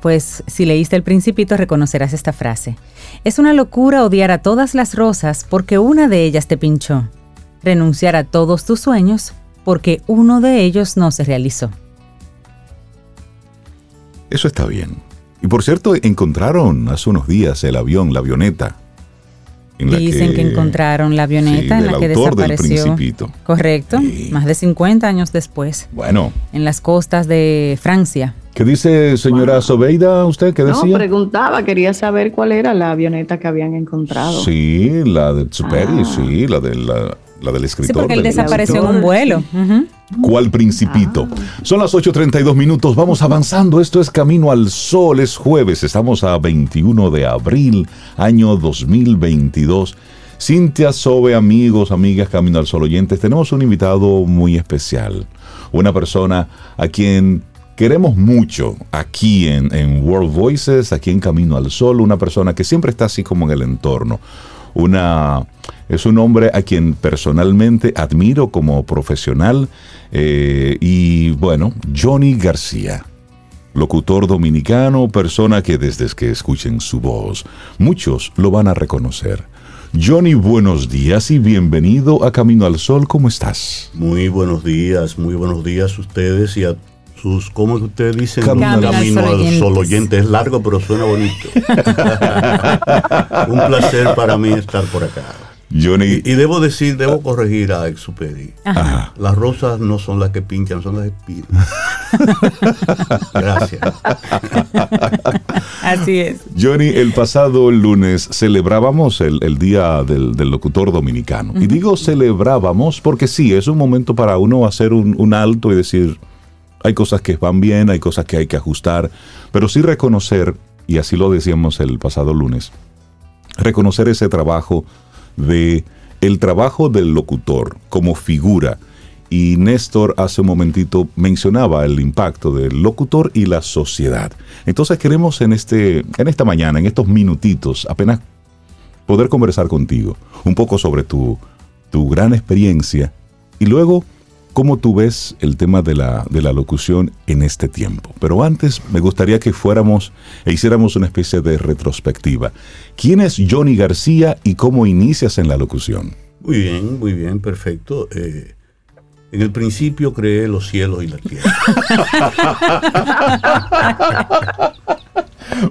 Pues si leíste El Principito reconocerás esta frase. Es una locura odiar a todas las rosas porque una de ellas te pinchó. Renunciar a todos tus sueños porque uno de ellos no se realizó. Eso está bien. Y por cierto, encontraron hace unos días el avión, la avioneta. Dicen que, encontraron la avioneta en la que desapareció. Correcto, más de 50 años después. Bueno. En las costas de Francia. ¿Qué dice señora Sobeida usted? ¿Qué decía? No, preguntaba, quería saber cuál era la avioneta que habían encontrado. Sí, la de Superi, ah. sí, la, de la, del escritor. Sí, porque él desapareció en un vuelo. ¿Cuál principito? Ah. Son las 8.32 minutos, vamos avanzando. Esto es Camino al Sol, es jueves, estamos a 21 de abril, año 2022. Cintia Sobe, amigos, amigas, Camino al Sol oyentes, tenemos un invitado muy especial, una persona a quien queremos mucho aquí en, World Voices, aquí en Camino al Sol, una persona que siempre está así como en el entorno. Una, es un hombre a quien personalmente admiro como profesional eh, y bueno, Johnny García locutor dominicano, persona que desde que escuchen su voz, muchos lo van a reconocer. Johnny, buenos días y bienvenido a Camino al Sol, ¿cómo estás? Muy buenos días, muy buenos días a ustedes y a sus, ¿cómo que ustedes dicen? Camino, al sol oyente. Es largo, pero suena bonito. (laughs) Un placer para mí estar por acá. Johnny. Y, debo decir, debo corregir a Exuperi. Las rosas no son las que pinchan, son las espinas. (laughs) Gracias. Así es. Johnny, el pasado lunes celebrábamos el, Día del, Locutor Dominicano. Y digo celebrábamos porque sí, es un momento para uno hacer un, un alto y decir, hay cosas que van bien, hay cosas que hay que ajustar, pero sí reconocer, y así lo decíamos el pasado lunes, reconocer ese trabajo de el trabajo del locutor como figura. Y Néstor hace un momentito mencionaba el impacto del locutor y la sociedad. Entonces queremos en, este, en esta mañana, en estos minutitos, apenas poder conversar contigo un poco sobre tu, tu gran experiencia y luego cómo tú ves el tema de la, de la locución en este tiempo. Pero antes me gustaría que fuéramos e hiciéramos una especie de retrospectiva. ¿Quién es Johnny García y cómo inicias en la locución? Muy bien, muy bien, perfecto. Eh, en el principio creé los cielos y la tierra. (laughs)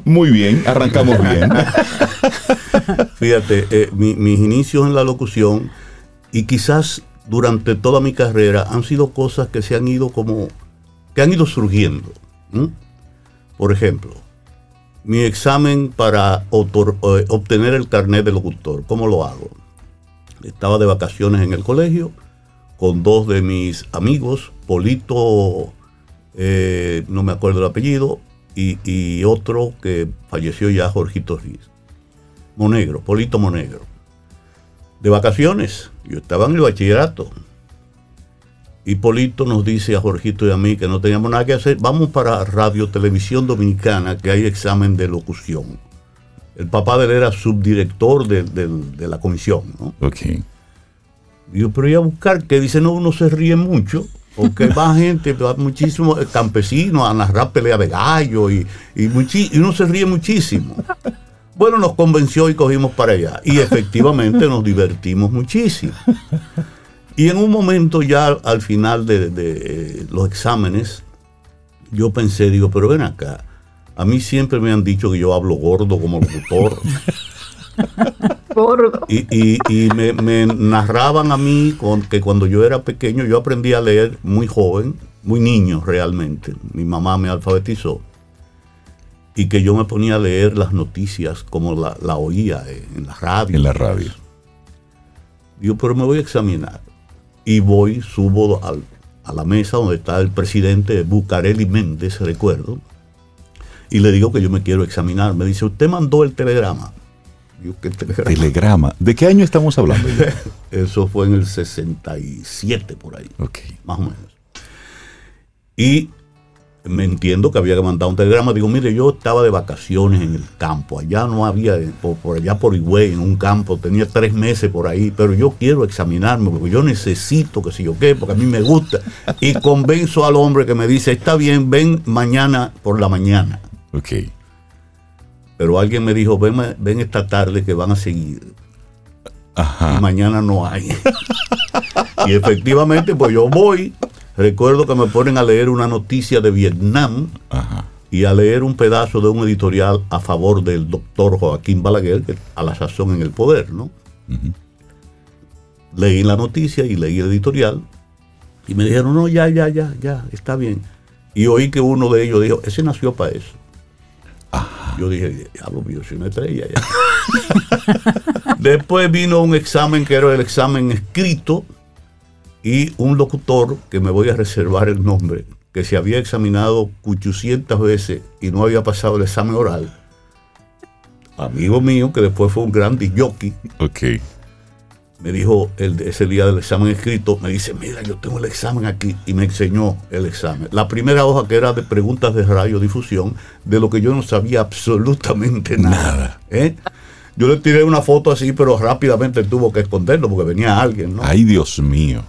Muy bien, arrancamos bien. Fíjate, eh, mis inicios en la locución y quizás durante toda mi carrera han sido cosas que se han ido como, que han ido surgiendo. Por ejemplo, mi examen para eh, obtener el carnet de locutor, ¿cómo lo hago? Estaba de vacaciones en el colegio con dos de mis amigos, Polito, eh, no me acuerdo el apellido, y, y, otro que falleció ya, Jorgito Riz. Monegro, Polito Monegro de vacaciones. Yo estaba en el bachillerato. Hipólito nos dice a Jorgito y a mí que no teníamos nada que hacer. Vamos para Radio Televisión Dominicana, que hay examen de locución. El papá de él era subdirector de, la comisión. ¿no? Ok. Digo, pero iba a buscar, que dice, no, uno se ríe mucho, porque va (laughs) gente, va muchísimo campesinos a narrar pelea de gallo y, y uno se ríe muchísimo. Bueno, nos convenció y cogimos para allá. Y (laughs) efectivamente nos divertimos muchísimo. Y en un momento ya al final de, eh, los exámenes, yo pensé, digo, pero ven acá, a mí siempre me han dicho que yo hablo gordo como locutor. (laughs) Gordo. Y, me, me, narraban a mí con, que cuando yo era pequeño, yo aprendí a leer muy joven, muy niño realmente. Mi mamá me alfabetizó y que yo me ponía a leer las noticias como la, oía en la radio. En la radio. Digo, pero me voy a examinar. Y voy, subo a la mesa donde está el presidente Bucareli Méndez, recuerdo, y le digo que yo me quiero examinar. Me dice, usted mandó el telegrama. Digo, ¿qué telegrama? telegrama. ¿De qué año estamos hablando? (laughs) Eso fue en el 67, por ahí. Ok. Más o menos. Y me entiendo que había que mandar un telegrama. Digo, mire, yo estaba de vacaciones en el campo. Allá no había, por, allá por Higüey, en un campo. Tenía tres meses por ahí. Pero yo quiero examinarme porque yo necesito que si yo qué, porque a mí me gusta. Y (laughs) convenzo al hombre que me dice, está bien, ven mañana por la mañana. Ok. Pero alguien me dijo, ven, ven esta tarde que van a seguir. Ajá. Y mañana no hay. (laughs) y efectivamente, pues yo voy Recuerdo que me ponen a leer una noticia de Vietnam y a leer un pedazo de un editorial a favor del doctor Joaquín Balaguer, que a la sazón en el poder, ¿no? Leí la noticia y leí el editorial y me dijeron, no, ya, ya, ya, ya, está bien. Y oí que uno de ellos dijo, ese nació para eso. Yo dije, diablo mío, soy una estrella ya. (laughs) Después vino un examen que era el examen escrito y un locutor, que me voy a reservar el nombre, que se había examinado 800 veces y no había pasado el examen oral, amigo mío, que después fue un gran jockey, okay. me dijo el, ese día del examen escrito, me dice, mira, yo tengo el examen aquí, y me enseñó el examen. La primera hoja que era de preguntas de radiodifusión, de lo que yo no sabía absolutamente nada. ¿eh? Yo le tiré una foto así, pero rápidamente tuvo que esconderlo porque venía alguien, ¿no? Ay, Dios mío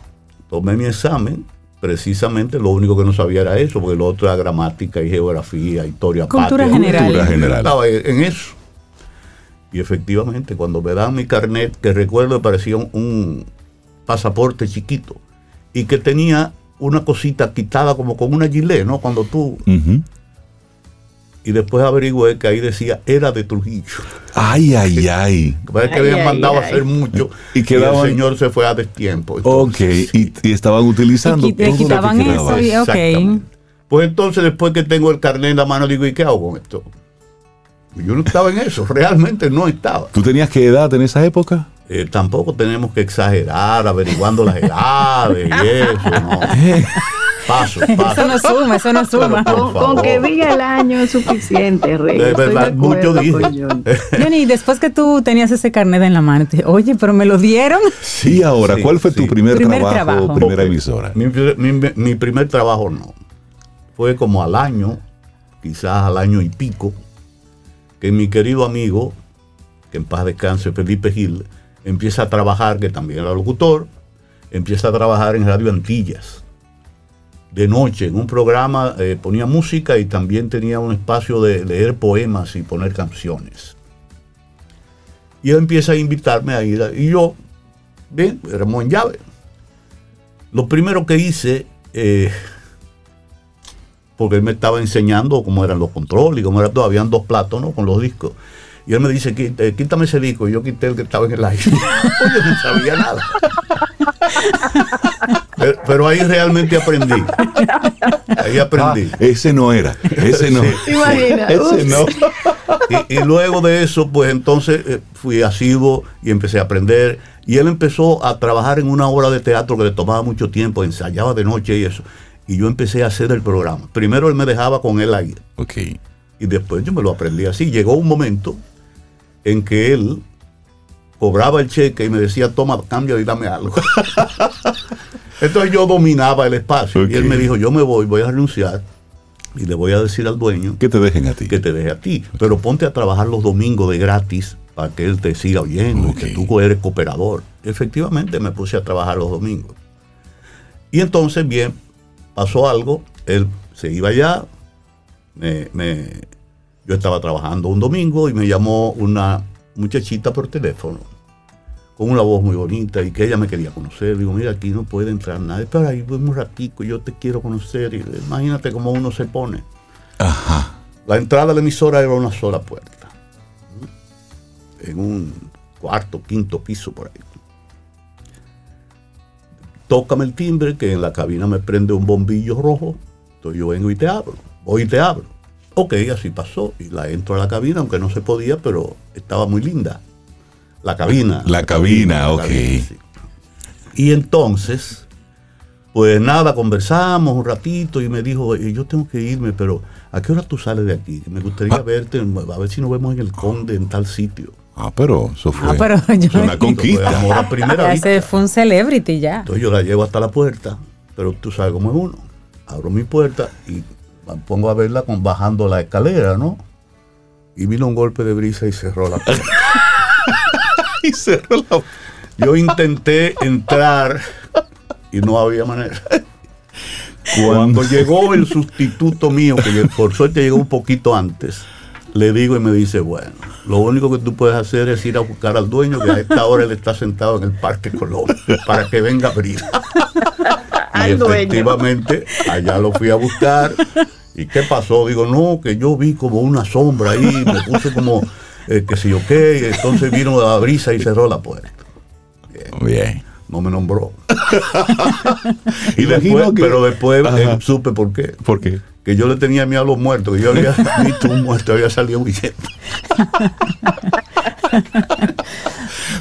tomé mi examen, precisamente lo único que no sabía era eso, porque lo otro era gramática y geografía, historia Cultura general. Cultura general. Estaba en eso. Y efectivamente, cuando me dan mi carnet, que recuerdo que parecía un, pasaporte chiquito y que tenía una cosita quitada como con una gilet, ¿no? Cuando tú y después averigué que ahí decía era de Trujillo. Ay, ay, ay. Parece que habían mandado a hacer mucho y, que el señor se fue a destiempo. ok, y, estaban utilizando. Y, quitaban eso, y, ok. Pues entonces después que tengo el carnet en la mano digo, ¿y qué hago con esto? Yo no estaba en eso, (laughs) realmente no estaba. ¿Tú tenías qué edad en esa época? Eh, tampoco tenemos que exagerar averiguando las edades y eso, no. (laughs) Paso, paso. Eso no suma, eso no suma. Con, que diga el año es suficiente, Rey. De verdad, mucho dije. (laughs) Johnny, después que tú tenías ese carnet en la mano, te, oye, pero me lo dieron. Sí, ahora, ¿cuál fue tu primer, trabajo, primera emisora? Mi, mi primer trabajo no. Fue como al año, quizás al año y pico, que mi querido amigo, que en paz descanse, Felipe Gil, empieza a trabajar, que también era locutor, empieza a trabajar en Radio Antillas. De noche, en un programa, eh, ponía música y también tenía un espacio de leer poemas y poner canciones. Y él empieza a invitarme a ir. y yo, bien, éramos en llave. Lo primero que hice, eh, porque él me estaba enseñando cómo eran los controles y cómo era todo, habían dos platos ¿no? con los discos. Y él me dice, eh, quítame ese disco. Y yo quité el que estaba en el aire. (laughs) yo no sabía nada. Pero, ahí realmente aprendí. Ahí aprendí. Ah, ese no era. Ese no. Imagina. Ese no. Y, luego de eso, pues entonces eh, fui asiduo y empecé a aprender. Y él empezó a trabajar en una obra de teatro que le tomaba mucho tiempo, ensayaba de noche y eso. Y yo empecé a hacer el programa. Primero él me dejaba con él ahí. Ok. Y después yo me lo aprendí así. Llegó un momento en que él cobraba el cheque y me decía, toma, cambio y dame algo. (laughs) Entonces yo dominaba el espacio y él me dijo, yo me voy, voy a renunciar y le voy a decir al dueño que te dejen a ti. Que te deje a ti. Pero ponte a trabajar los domingos de gratis para que él te siga oyendo, que tú eres cooperador. Efectivamente me puse a trabajar los domingos. Y entonces, bien, pasó algo, él se iba allá, me, yo estaba trabajando un domingo y me llamó una muchachita por teléfono con una voz muy bonita y que ella me quería conocer. Digo, mira, aquí no puede entrar nadie, pero ahí voy un ratico, yo te quiero conocer. Y imagínate cómo uno se pone. Ajá. La entrada de la emisora era una sola puerta. En un cuarto, quinto piso por ahí. Tócame el timbre, que en la cabina me prende un bombillo rojo. Entonces yo vengo y te abro. Voy y te abro. Ok, así pasó. Y la entro a la cabina, aunque no se podía, pero estaba muy linda. La cabina. La, cabina, ok. Y entonces, pues nada, conversamos un ratito y me dijo, yo tengo que irme, pero ¿a qué hora tú sales de aquí? Me gustaría ah. verte, a ver si nos vemos en el Conde, en tal sitio. Ah, pero eso fue ah, pero una conquista. Fue primera (laughs) Ese fue un celebrity ya. Entonces yo la llevo hasta la puerta, pero tú sabes cómo es uno. Abro mi puerta y pongo a verla con, bajando la escalera, ¿no? Y vino un golpe de brisa y cerró la puerta. (laughs) (laughs) y cerró la Yo intenté entrar y no había manera. Cuando llegó el sustituto mío, que por suerte llegó un poquito antes, le digo y me dice, bueno, lo único que tú puedes hacer es ir a buscar al dueño que a esta hora él está sentado en el Parque Colón para que venga a abrir. (laughs) y efectivamente, allá lo fui a buscar ¿Y qué pasó? Digo, no, que yo vi como una sombra ahí, me puse como, eh, que sé yo qué, entonces vino la brisa y cerró la puerta. Bien. No me nombró. (laughs) y después, Pero después eh, supe por qué. ¿Por qué? Que yo le tenía miedo a los muertos, que yo había (laughs) (laughs) visto un muerto, había salido huyendo.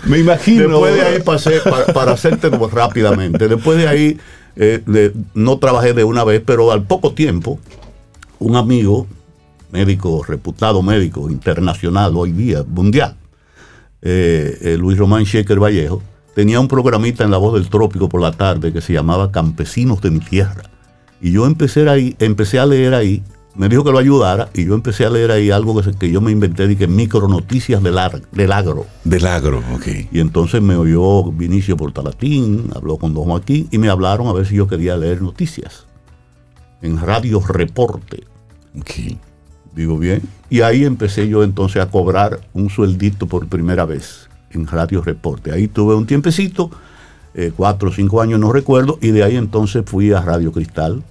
me imagino. Después de ahí pasé, para, para hacerte rápidamente, después de ahí eh, no trabajé de una vez, pero al poco tiempo un amigo, médico, reputado médico internacional hoy día, mundial, eh, eh, Luis Román Sheker Vallejo, tenía un programita en La Voz del Trópico por la tarde que se llamaba Campesinos de mi Tierra. Y yo empecé, ahí, empecé a leer ahí, me dijo que lo ayudara, y yo empecé a leer ahí algo que, que yo me inventé, que micronoticias del, del agro. Del agro, ok. Y entonces me oyó Vinicio Portalatín, habló con Don Joaquín, y me hablaron a ver si yo quería leer noticias en Radio Reporte. Digo bien. Y ahí empecé yo entonces a cobrar un sueldito por primera vez en Radio Reporte. Ahí tuve un tiempecito, eh, cuatro o cinco años, no recuerdo, y de ahí entonces fui a Radio Cristal,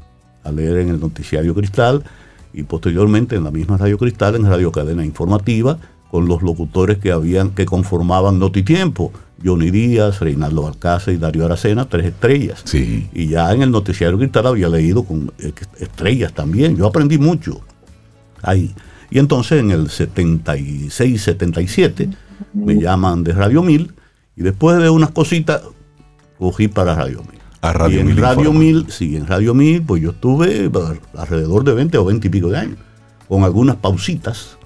a leer en el noticiario Cristal, y posteriormente en la misma Radio Cristal, en Radio Cadena Informativa, con los locutores que habían, que conformaban Notitiempo. Johnny Díaz, Reinaldo Balcázar y Darío Aracena, tres estrellas. Sí. Y ya en el noticiario Cristal había leído con estrellas también. Yo aprendí mucho ahí. Y entonces en el 76, 77 me llaman de Radio 1000 y después de unas cositas cogí para Radio 1000. A Radio y en 1000 Radio informa. 1000, sí, en Radio 1000, pues yo estuve bah, alrededor de 20 o 20 y pico de años, con algunas pausitas,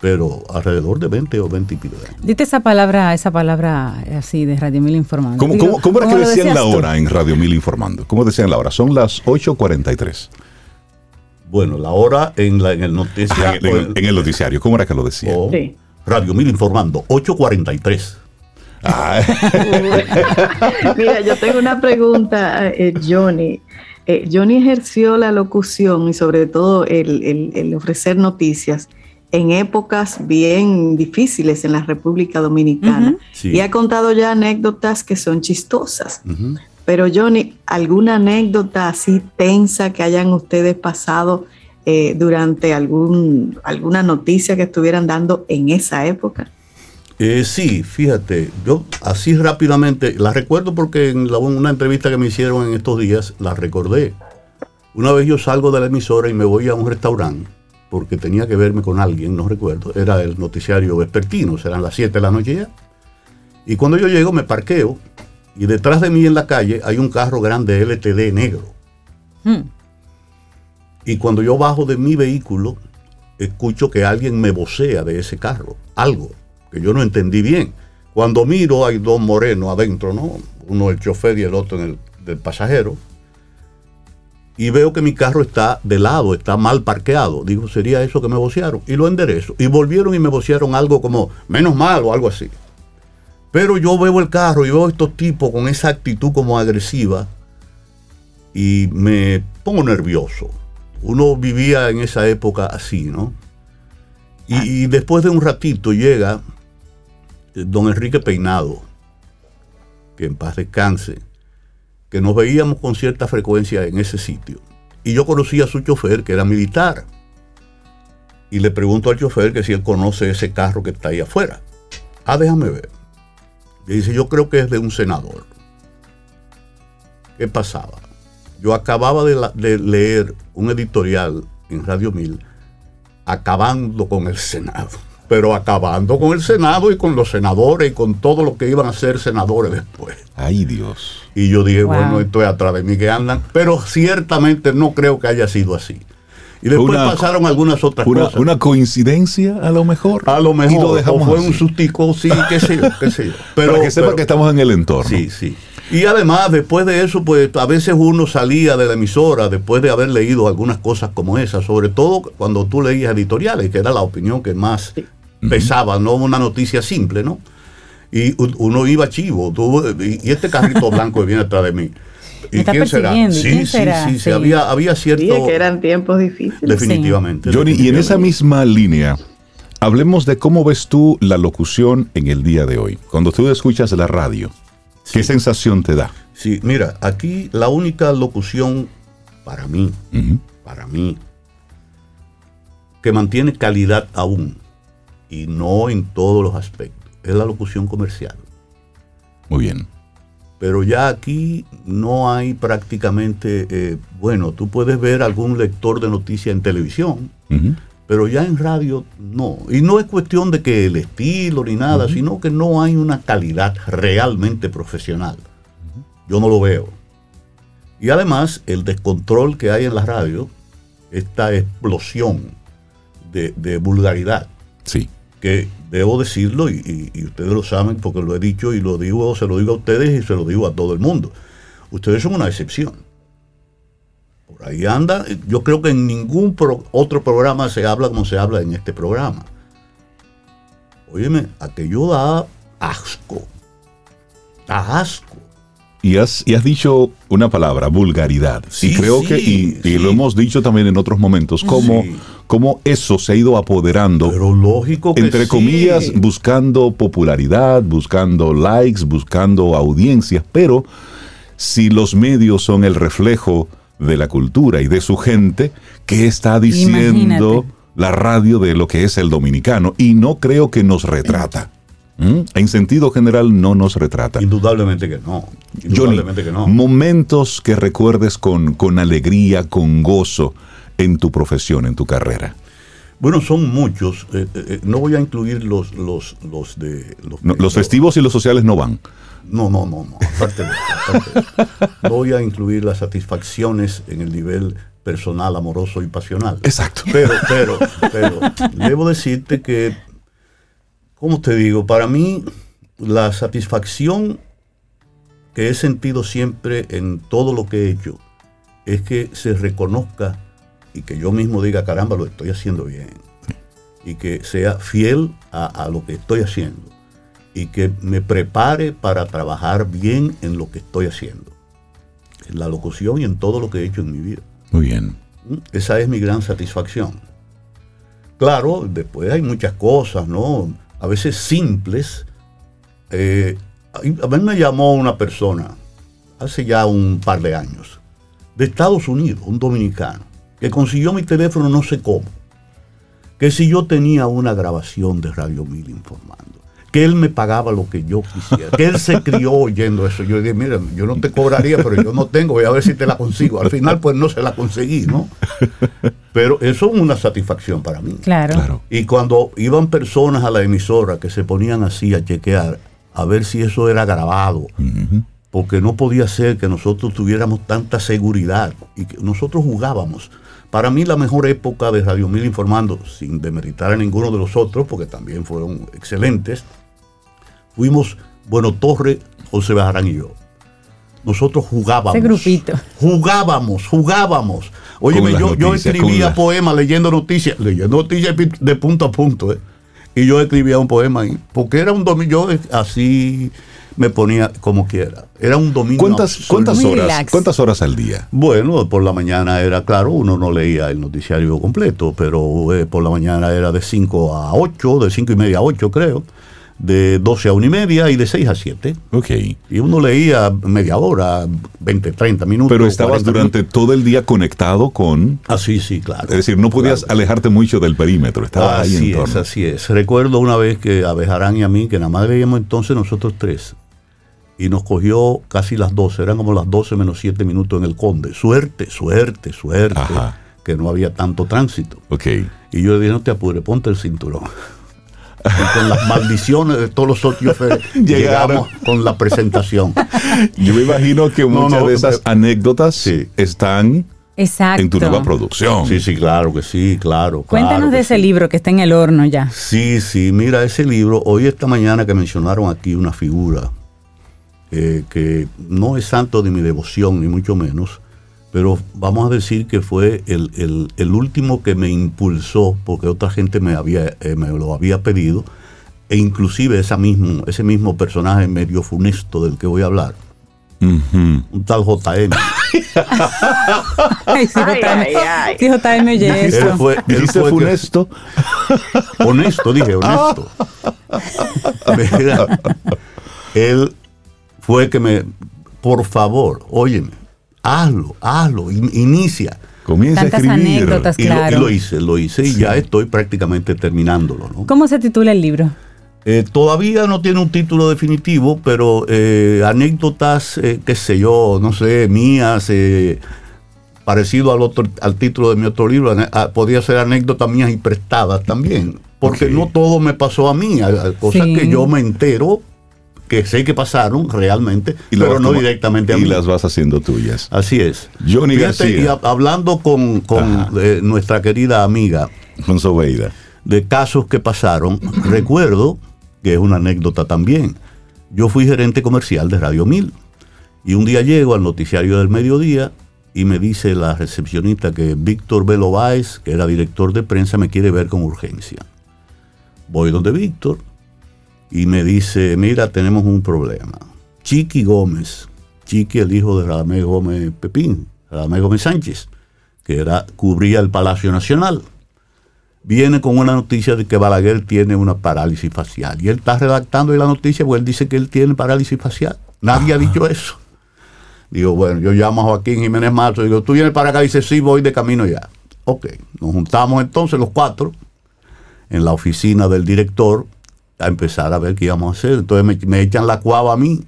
pero alrededor de 20 o 20 y pico de años. Dite esa palabra, esa palabra eh, así de Radio Mil informando. ¿Cómo, Digo, cómo- cómo era que lo decían la decías tú? hora en Radio 1000 informando? ¿Cómo decían la hora? Son las 8.43 Bueno, la hora en, la, en el en, noticiario. el- en el noticiario. ¿Cómo era que lo decían? o Sí. Radio 1000 informando, 8.43. Ah, (laughs) Mira, yo tengo una pregunta, eh, Johnny. Eh, Johnny ejerció la locución y sobre todo el, el- el ofrecer noticias en épocas bien difíciles en la República Dominicana. Sí. Y ha contado ya anécdotas que son chistosas. Ujú. Pero Johnny, ¿alguna anécdota así tensa que hayan ustedes pasado eh, durante algún, alguna noticia que estuvieran dando en esa época? Eh, sí, fíjate, yo así rápidamente, la recuerdo porque en una entrevista que me hicieron en estos días, la recordé. Una vez yo salgo de la emisora y me voy a un restaurante, porque tenía que verme con alguien, no recuerdo, era el noticiario vespertino, serán las 7 de la noche ya. Y cuando yo llego me parqueo y detrás de mí en la calle hay un carro grande LTD negro. Mm. Y cuando yo bajo de mi vehículo, escucho que alguien me vocea de ese carro, algo que yo no entendí bien. Cuando miro hay dos morenos adentro, ¿no? Uno el chofer y el otro en el del pasajero. Y veo que mi carro está de lado, está mal parqueado. Digo, sería eso que me vocearon. Y lo enderezo. Y volvieron y me vocearon algo como, menos mal o algo así. Pero yo veo el carro y veo a estos tipos con esa actitud como agresiva y me pongo nervioso. Uno vivía en esa época así, ¿no? Y, y después de un ratito llega eh, don Enrique Peinado, que en paz descanse, que nos veíamos con cierta frecuencia en ese sitio. Y yo conocí a su chofer, que era militar. Y le pregunto al chofer que si él conoce ese carro que está ahí afuera. Ah, déjame ver. Y dice, yo creo que es de un senador. ¿Qué pasaba? Yo acababa de, la- de leer un editorial en Radio 1000 acabando con el Senado. (laughs) Pero acabando con el Senado y con los senadores y con todo lo que iban a ser senadores después. ay Dios. Y yo dije, Wow. bueno, esto es atrás de mí que andan. Pero ciertamente no creo que haya sido así. Y después Una- pasaron algunas otras Una, cosas. una coincidencia a lo mejor. a lo Y mejor lo dejamos o fue así. un sustico, sí, qué sé yo, qué sé yo. (laughs) Pero, Para que sepa pero- que estamos en el entorno. Sí, sí. Y además, después de eso, pues a veces uno salía de la emisora después de haber leído algunas cosas como esas, sobre todo cuando tú leías editoriales, que era la opinión que más pesaba, no una noticia simple, ¿no? Y uno iba chivo, tú, y, y este carrito (laughs) blanco que viene atrás de mí. Me está persiguiendo, ¿y Sí, quién será? sí, sí, Sí. había, había cierto... Sí, que eran tiempos difíciles. definitivamente. Johnny, y en esa misma línea, hablemos de cómo ves tú la locución en el día de hoy. Cuando tú escuchas la radio, ¿qué sensación te da? Sí, mira, aquí la única locución para mí, para mí, que mantiene calidad aún, y no en todos los aspectos, es la locución comercial. Muy bien. Pero ya aquí no hay prácticamente, eh, bueno, tú puedes ver algún lector de noticias en televisión, pero ya en radio no. Y no es cuestión de que el estilo ni nada, sino que no hay una calidad realmente profesional. Yo no lo veo. Y además, el descontrol que hay en la radio, esta explosión de, de vulgaridad, Sí. que debo decirlo, y, ustedes lo saben porque lo he dicho y lo digo, se lo digo a ustedes y se lo digo a todo el mundo. Ustedes son una excepción. Por ahí anda, yo creo que en ningún otro programa se habla como se habla en este programa. Óyeme, aquello da asco. Da asco. Y has, y has dicho una palabra, vulgaridad. Sí, y creo sí, que, y, lo hemos dicho también en otros momentos, cómo, Sí. cómo eso se ha ido apoderando, Pero lógico que entre sí. comillas, buscando popularidad, buscando likes, buscando audiencias, pero si los medios son el reflejo de la cultura y de su gente, ¿qué está diciendo Imagínate. la radio de lo que es el dominicano y no creo que nos retrata. ¿Mm? En sentido general no nos retrata. Indudablemente que no. Indudablemente que no. Momentos que recuerdes con, con alegría, con gozo en tu profesión, en tu carrera. Bueno, son muchos. Eh, eh, eh, no voy a incluir los, los, los de... Los, festivos y los sociales no van. No, no, no, no. Aparte de, Voy a incluir las satisfacciones en el nivel personal, amoroso y pasional. Exacto. Pero, pero, pero, debo decirte que, ¿cómo te digo? Para mí, la satisfacción que he sentido siempre en todo lo que he hecho es que se reconozca y que yo mismo diga, caramba, lo estoy haciendo bien. Y que sea fiel a, lo que estoy haciendo. Y que me prepare para trabajar bien en lo que estoy haciendo. En la locución y en todo lo que he hecho en mi vida. Muy bien. ¿Mm? Esa es mi gran satisfacción. Claro, después hay muchas cosas, ¿no? A veces simples. Eh, a mí me llamó una persona hace ya un par de años, de Estados Unidos, un dominicano, que consiguió mi teléfono no sé cómo, que si yo tenía una grabación de Radio Mil informando, que él me pagaba lo que yo quisiera, que él se crió oyendo eso. Yo dije, mira, yo no te cobraría, pero yo no tengo, voy a ver si te la consigo. Al final, pues no se la conseguí, ¿no? Pero eso es una satisfacción para mí. Claro. Y cuando iban personas a la emisora que se ponían así a chequear, a ver si eso era grabado, porque no podía ser que nosotros tuviéramos tanta seguridad y que nosotros jugábamos. Para mí la mejor época de Radio Mil informando, sin demeritar a ninguno de los otros, porque también fueron excelentes, fuimos Bueno Torre, José Bajarán y yo. Nosotros jugábamos. Ese grupito. Jugábamos, jugábamos. Oye, yo, yo, escribía poemas leyendo noticias, leyendo noticias de punto a punto, ¿eh? Y yo escribía un poema ahí, porque era un domingo, yo así me ponía como quiera. Era un domingo. ¿Cuántas, ¿cuántas horas, ¿Cuántas horas al día? Bueno, por la mañana era claro, uno no leía el noticiario completo, pero eh, por la mañana era de 5 a 8, de 5 y media a 8 creo, de 12 a 1 y media y de 6 a 7. Ok. Y uno leía media hora, 20, 30 minutos. Pero estabas durante todo el día conectado con... Así, sí, claro. Es decir, no podías alejarte mucho del perímetro, estabas ahí en torno. es, así es. Recuerdo una vez que a Bejarán y a mí, que nada más veíamos entonces nosotros tres, y nos cogió casi las 12, eran como las 12 menos 7 minutos en el Conde. Suerte, suerte, suerte, que no había tanto tránsito. Okay. Y yo le dije, no te apures, ponte el cinturón. y con las maldiciones de todos los socios (laughs) llegamos con la presentación. Yo me imagino que muchas de esas anécdotas están en tu nueva producción. Sí, sí, claro que sí, claro. Cuéntanos de ese libro que está en el horno ya. Sí, sí, mira, ese libro, hoy esta mañana que mencionaron aquí una figura eh, que no es santo de mi devoción, ni mucho menos, pero vamos a decir que fue el, último que me impulsó, porque otra gente me, había, eh, me lo había pedido, e inclusive esa mismo, ese mismo personaje medio funesto del que voy a hablar, un tal JM. ay, sí, JM, sí, JM oye Él fue, él fue funesto. honesto, dije, honesto. (laughs) él fue que me, por favor, óyeme, hazlo, hazlo, inicia. Comienza a escribir. y, lo, hice, lo hice y ya estoy prácticamente terminándolo. ¿no? ¿Cómo se titula el libro? Eh, todavía no tiene un título definitivo, pero eh, anécdotas, eh, qué sé yo, no sé, mías, parecido al, otro, al título de mi otro libro, ah, podría ser anécdotas mías y prestadas también, porque no todo me pasó a mí, cosas que yo me entero que sé que pasaron realmente, pero no directamente a mí. Y las vas haciendo tuyas. Así es. Johnny García. Y hablando con, eh, nuestra querida amiga Veida. de casos que pasaron, (clears throat) recuerdo que es una anécdota también. Yo fui gerente comercial de Radio 1000 y un día llego al noticiario del mediodía y me dice la recepcionista que Víctor Velo que era director de prensa, me quiere ver con urgencia. Voy donde Víctor, y me dice, mira, tenemos un problema. Chiqui Gómez, Chiqui el hijo de Radamés Gómez Pepín, Radamés Gómez Sánchez, que era, cubría el Palacio Nacional, viene con una noticia de que Balaguer tiene una parálisis facial. Y él está redactando la noticia porque él dice que él tiene parálisis facial. Nadie ha dicho eso. Digo, bueno, yo llamo a Joaquín Jiménez Mato, digo, ¿tú vienes para acá? Y dice, sí, voy de camino ya. Ok, nos juntamos entonces los cuatro en la oficina del director a empezar a ver qué íbamos a hacer. Entonces me, echan la cuava a mí.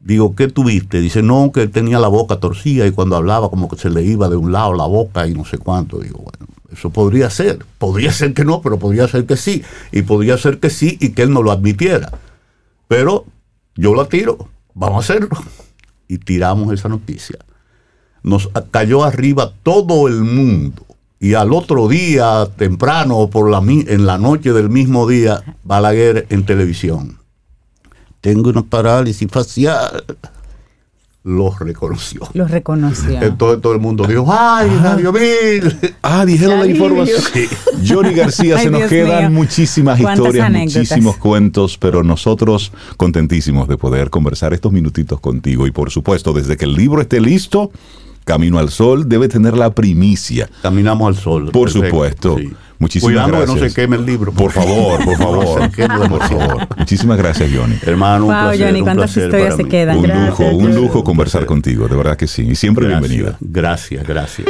Digo, ¿qué tuviste? Dice, no, que tenía la boca torcida y cuando hablaba como que se le iba de un lado la boca y no sé cuánto. Digo, bueno, eso podría ser. Podría ser que no, pero podría ser que sí. Y podría ser que sí y que él no lo admitiera. Pero yo la tiro, vamos a hacerlo. Y tiramos esa noticia. Nos cayó arriba todo el mundo y al otro día, temprano, por la, en la noche del mismo día, Balaguer en televisión. Tengo una parálisis facial. Los reconoció. Los reconoció. Entonces todo el mundo dijo, ¡ay, ah. Radio Mil! Ah, dijeron la información. Johnny García, se nos quedan muchísimas historias, muchísimos cuentos, pero nosotros contentísimos de poder conversar estos minutitos contigo. Y por supuesto, desde que el libro esté listo, Camino al Sol debe tener la primicia. Caminamos al Sol. Por supuesto. Muchísimas gracias. que no se queme el libro. Por favor, por (laughs) favor. por favor. Muchísimas gracias, Johnny. Hermano, un wow, Johnny, cuántas historias se quedan. Un lujo, un lujo conversar contigo, de verdad que sí. Y siempre bienvenida. Gracias, gracias.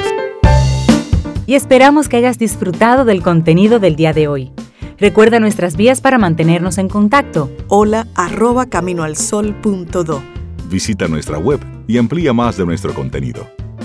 Y esperamos que hayas disfrutado del contenido del día de hoy. Recuerda nuestras vías para mantenernos en contacto. Hola arroba caminoalsol.do. Visita nuestra web y amplía más de nuestro contenido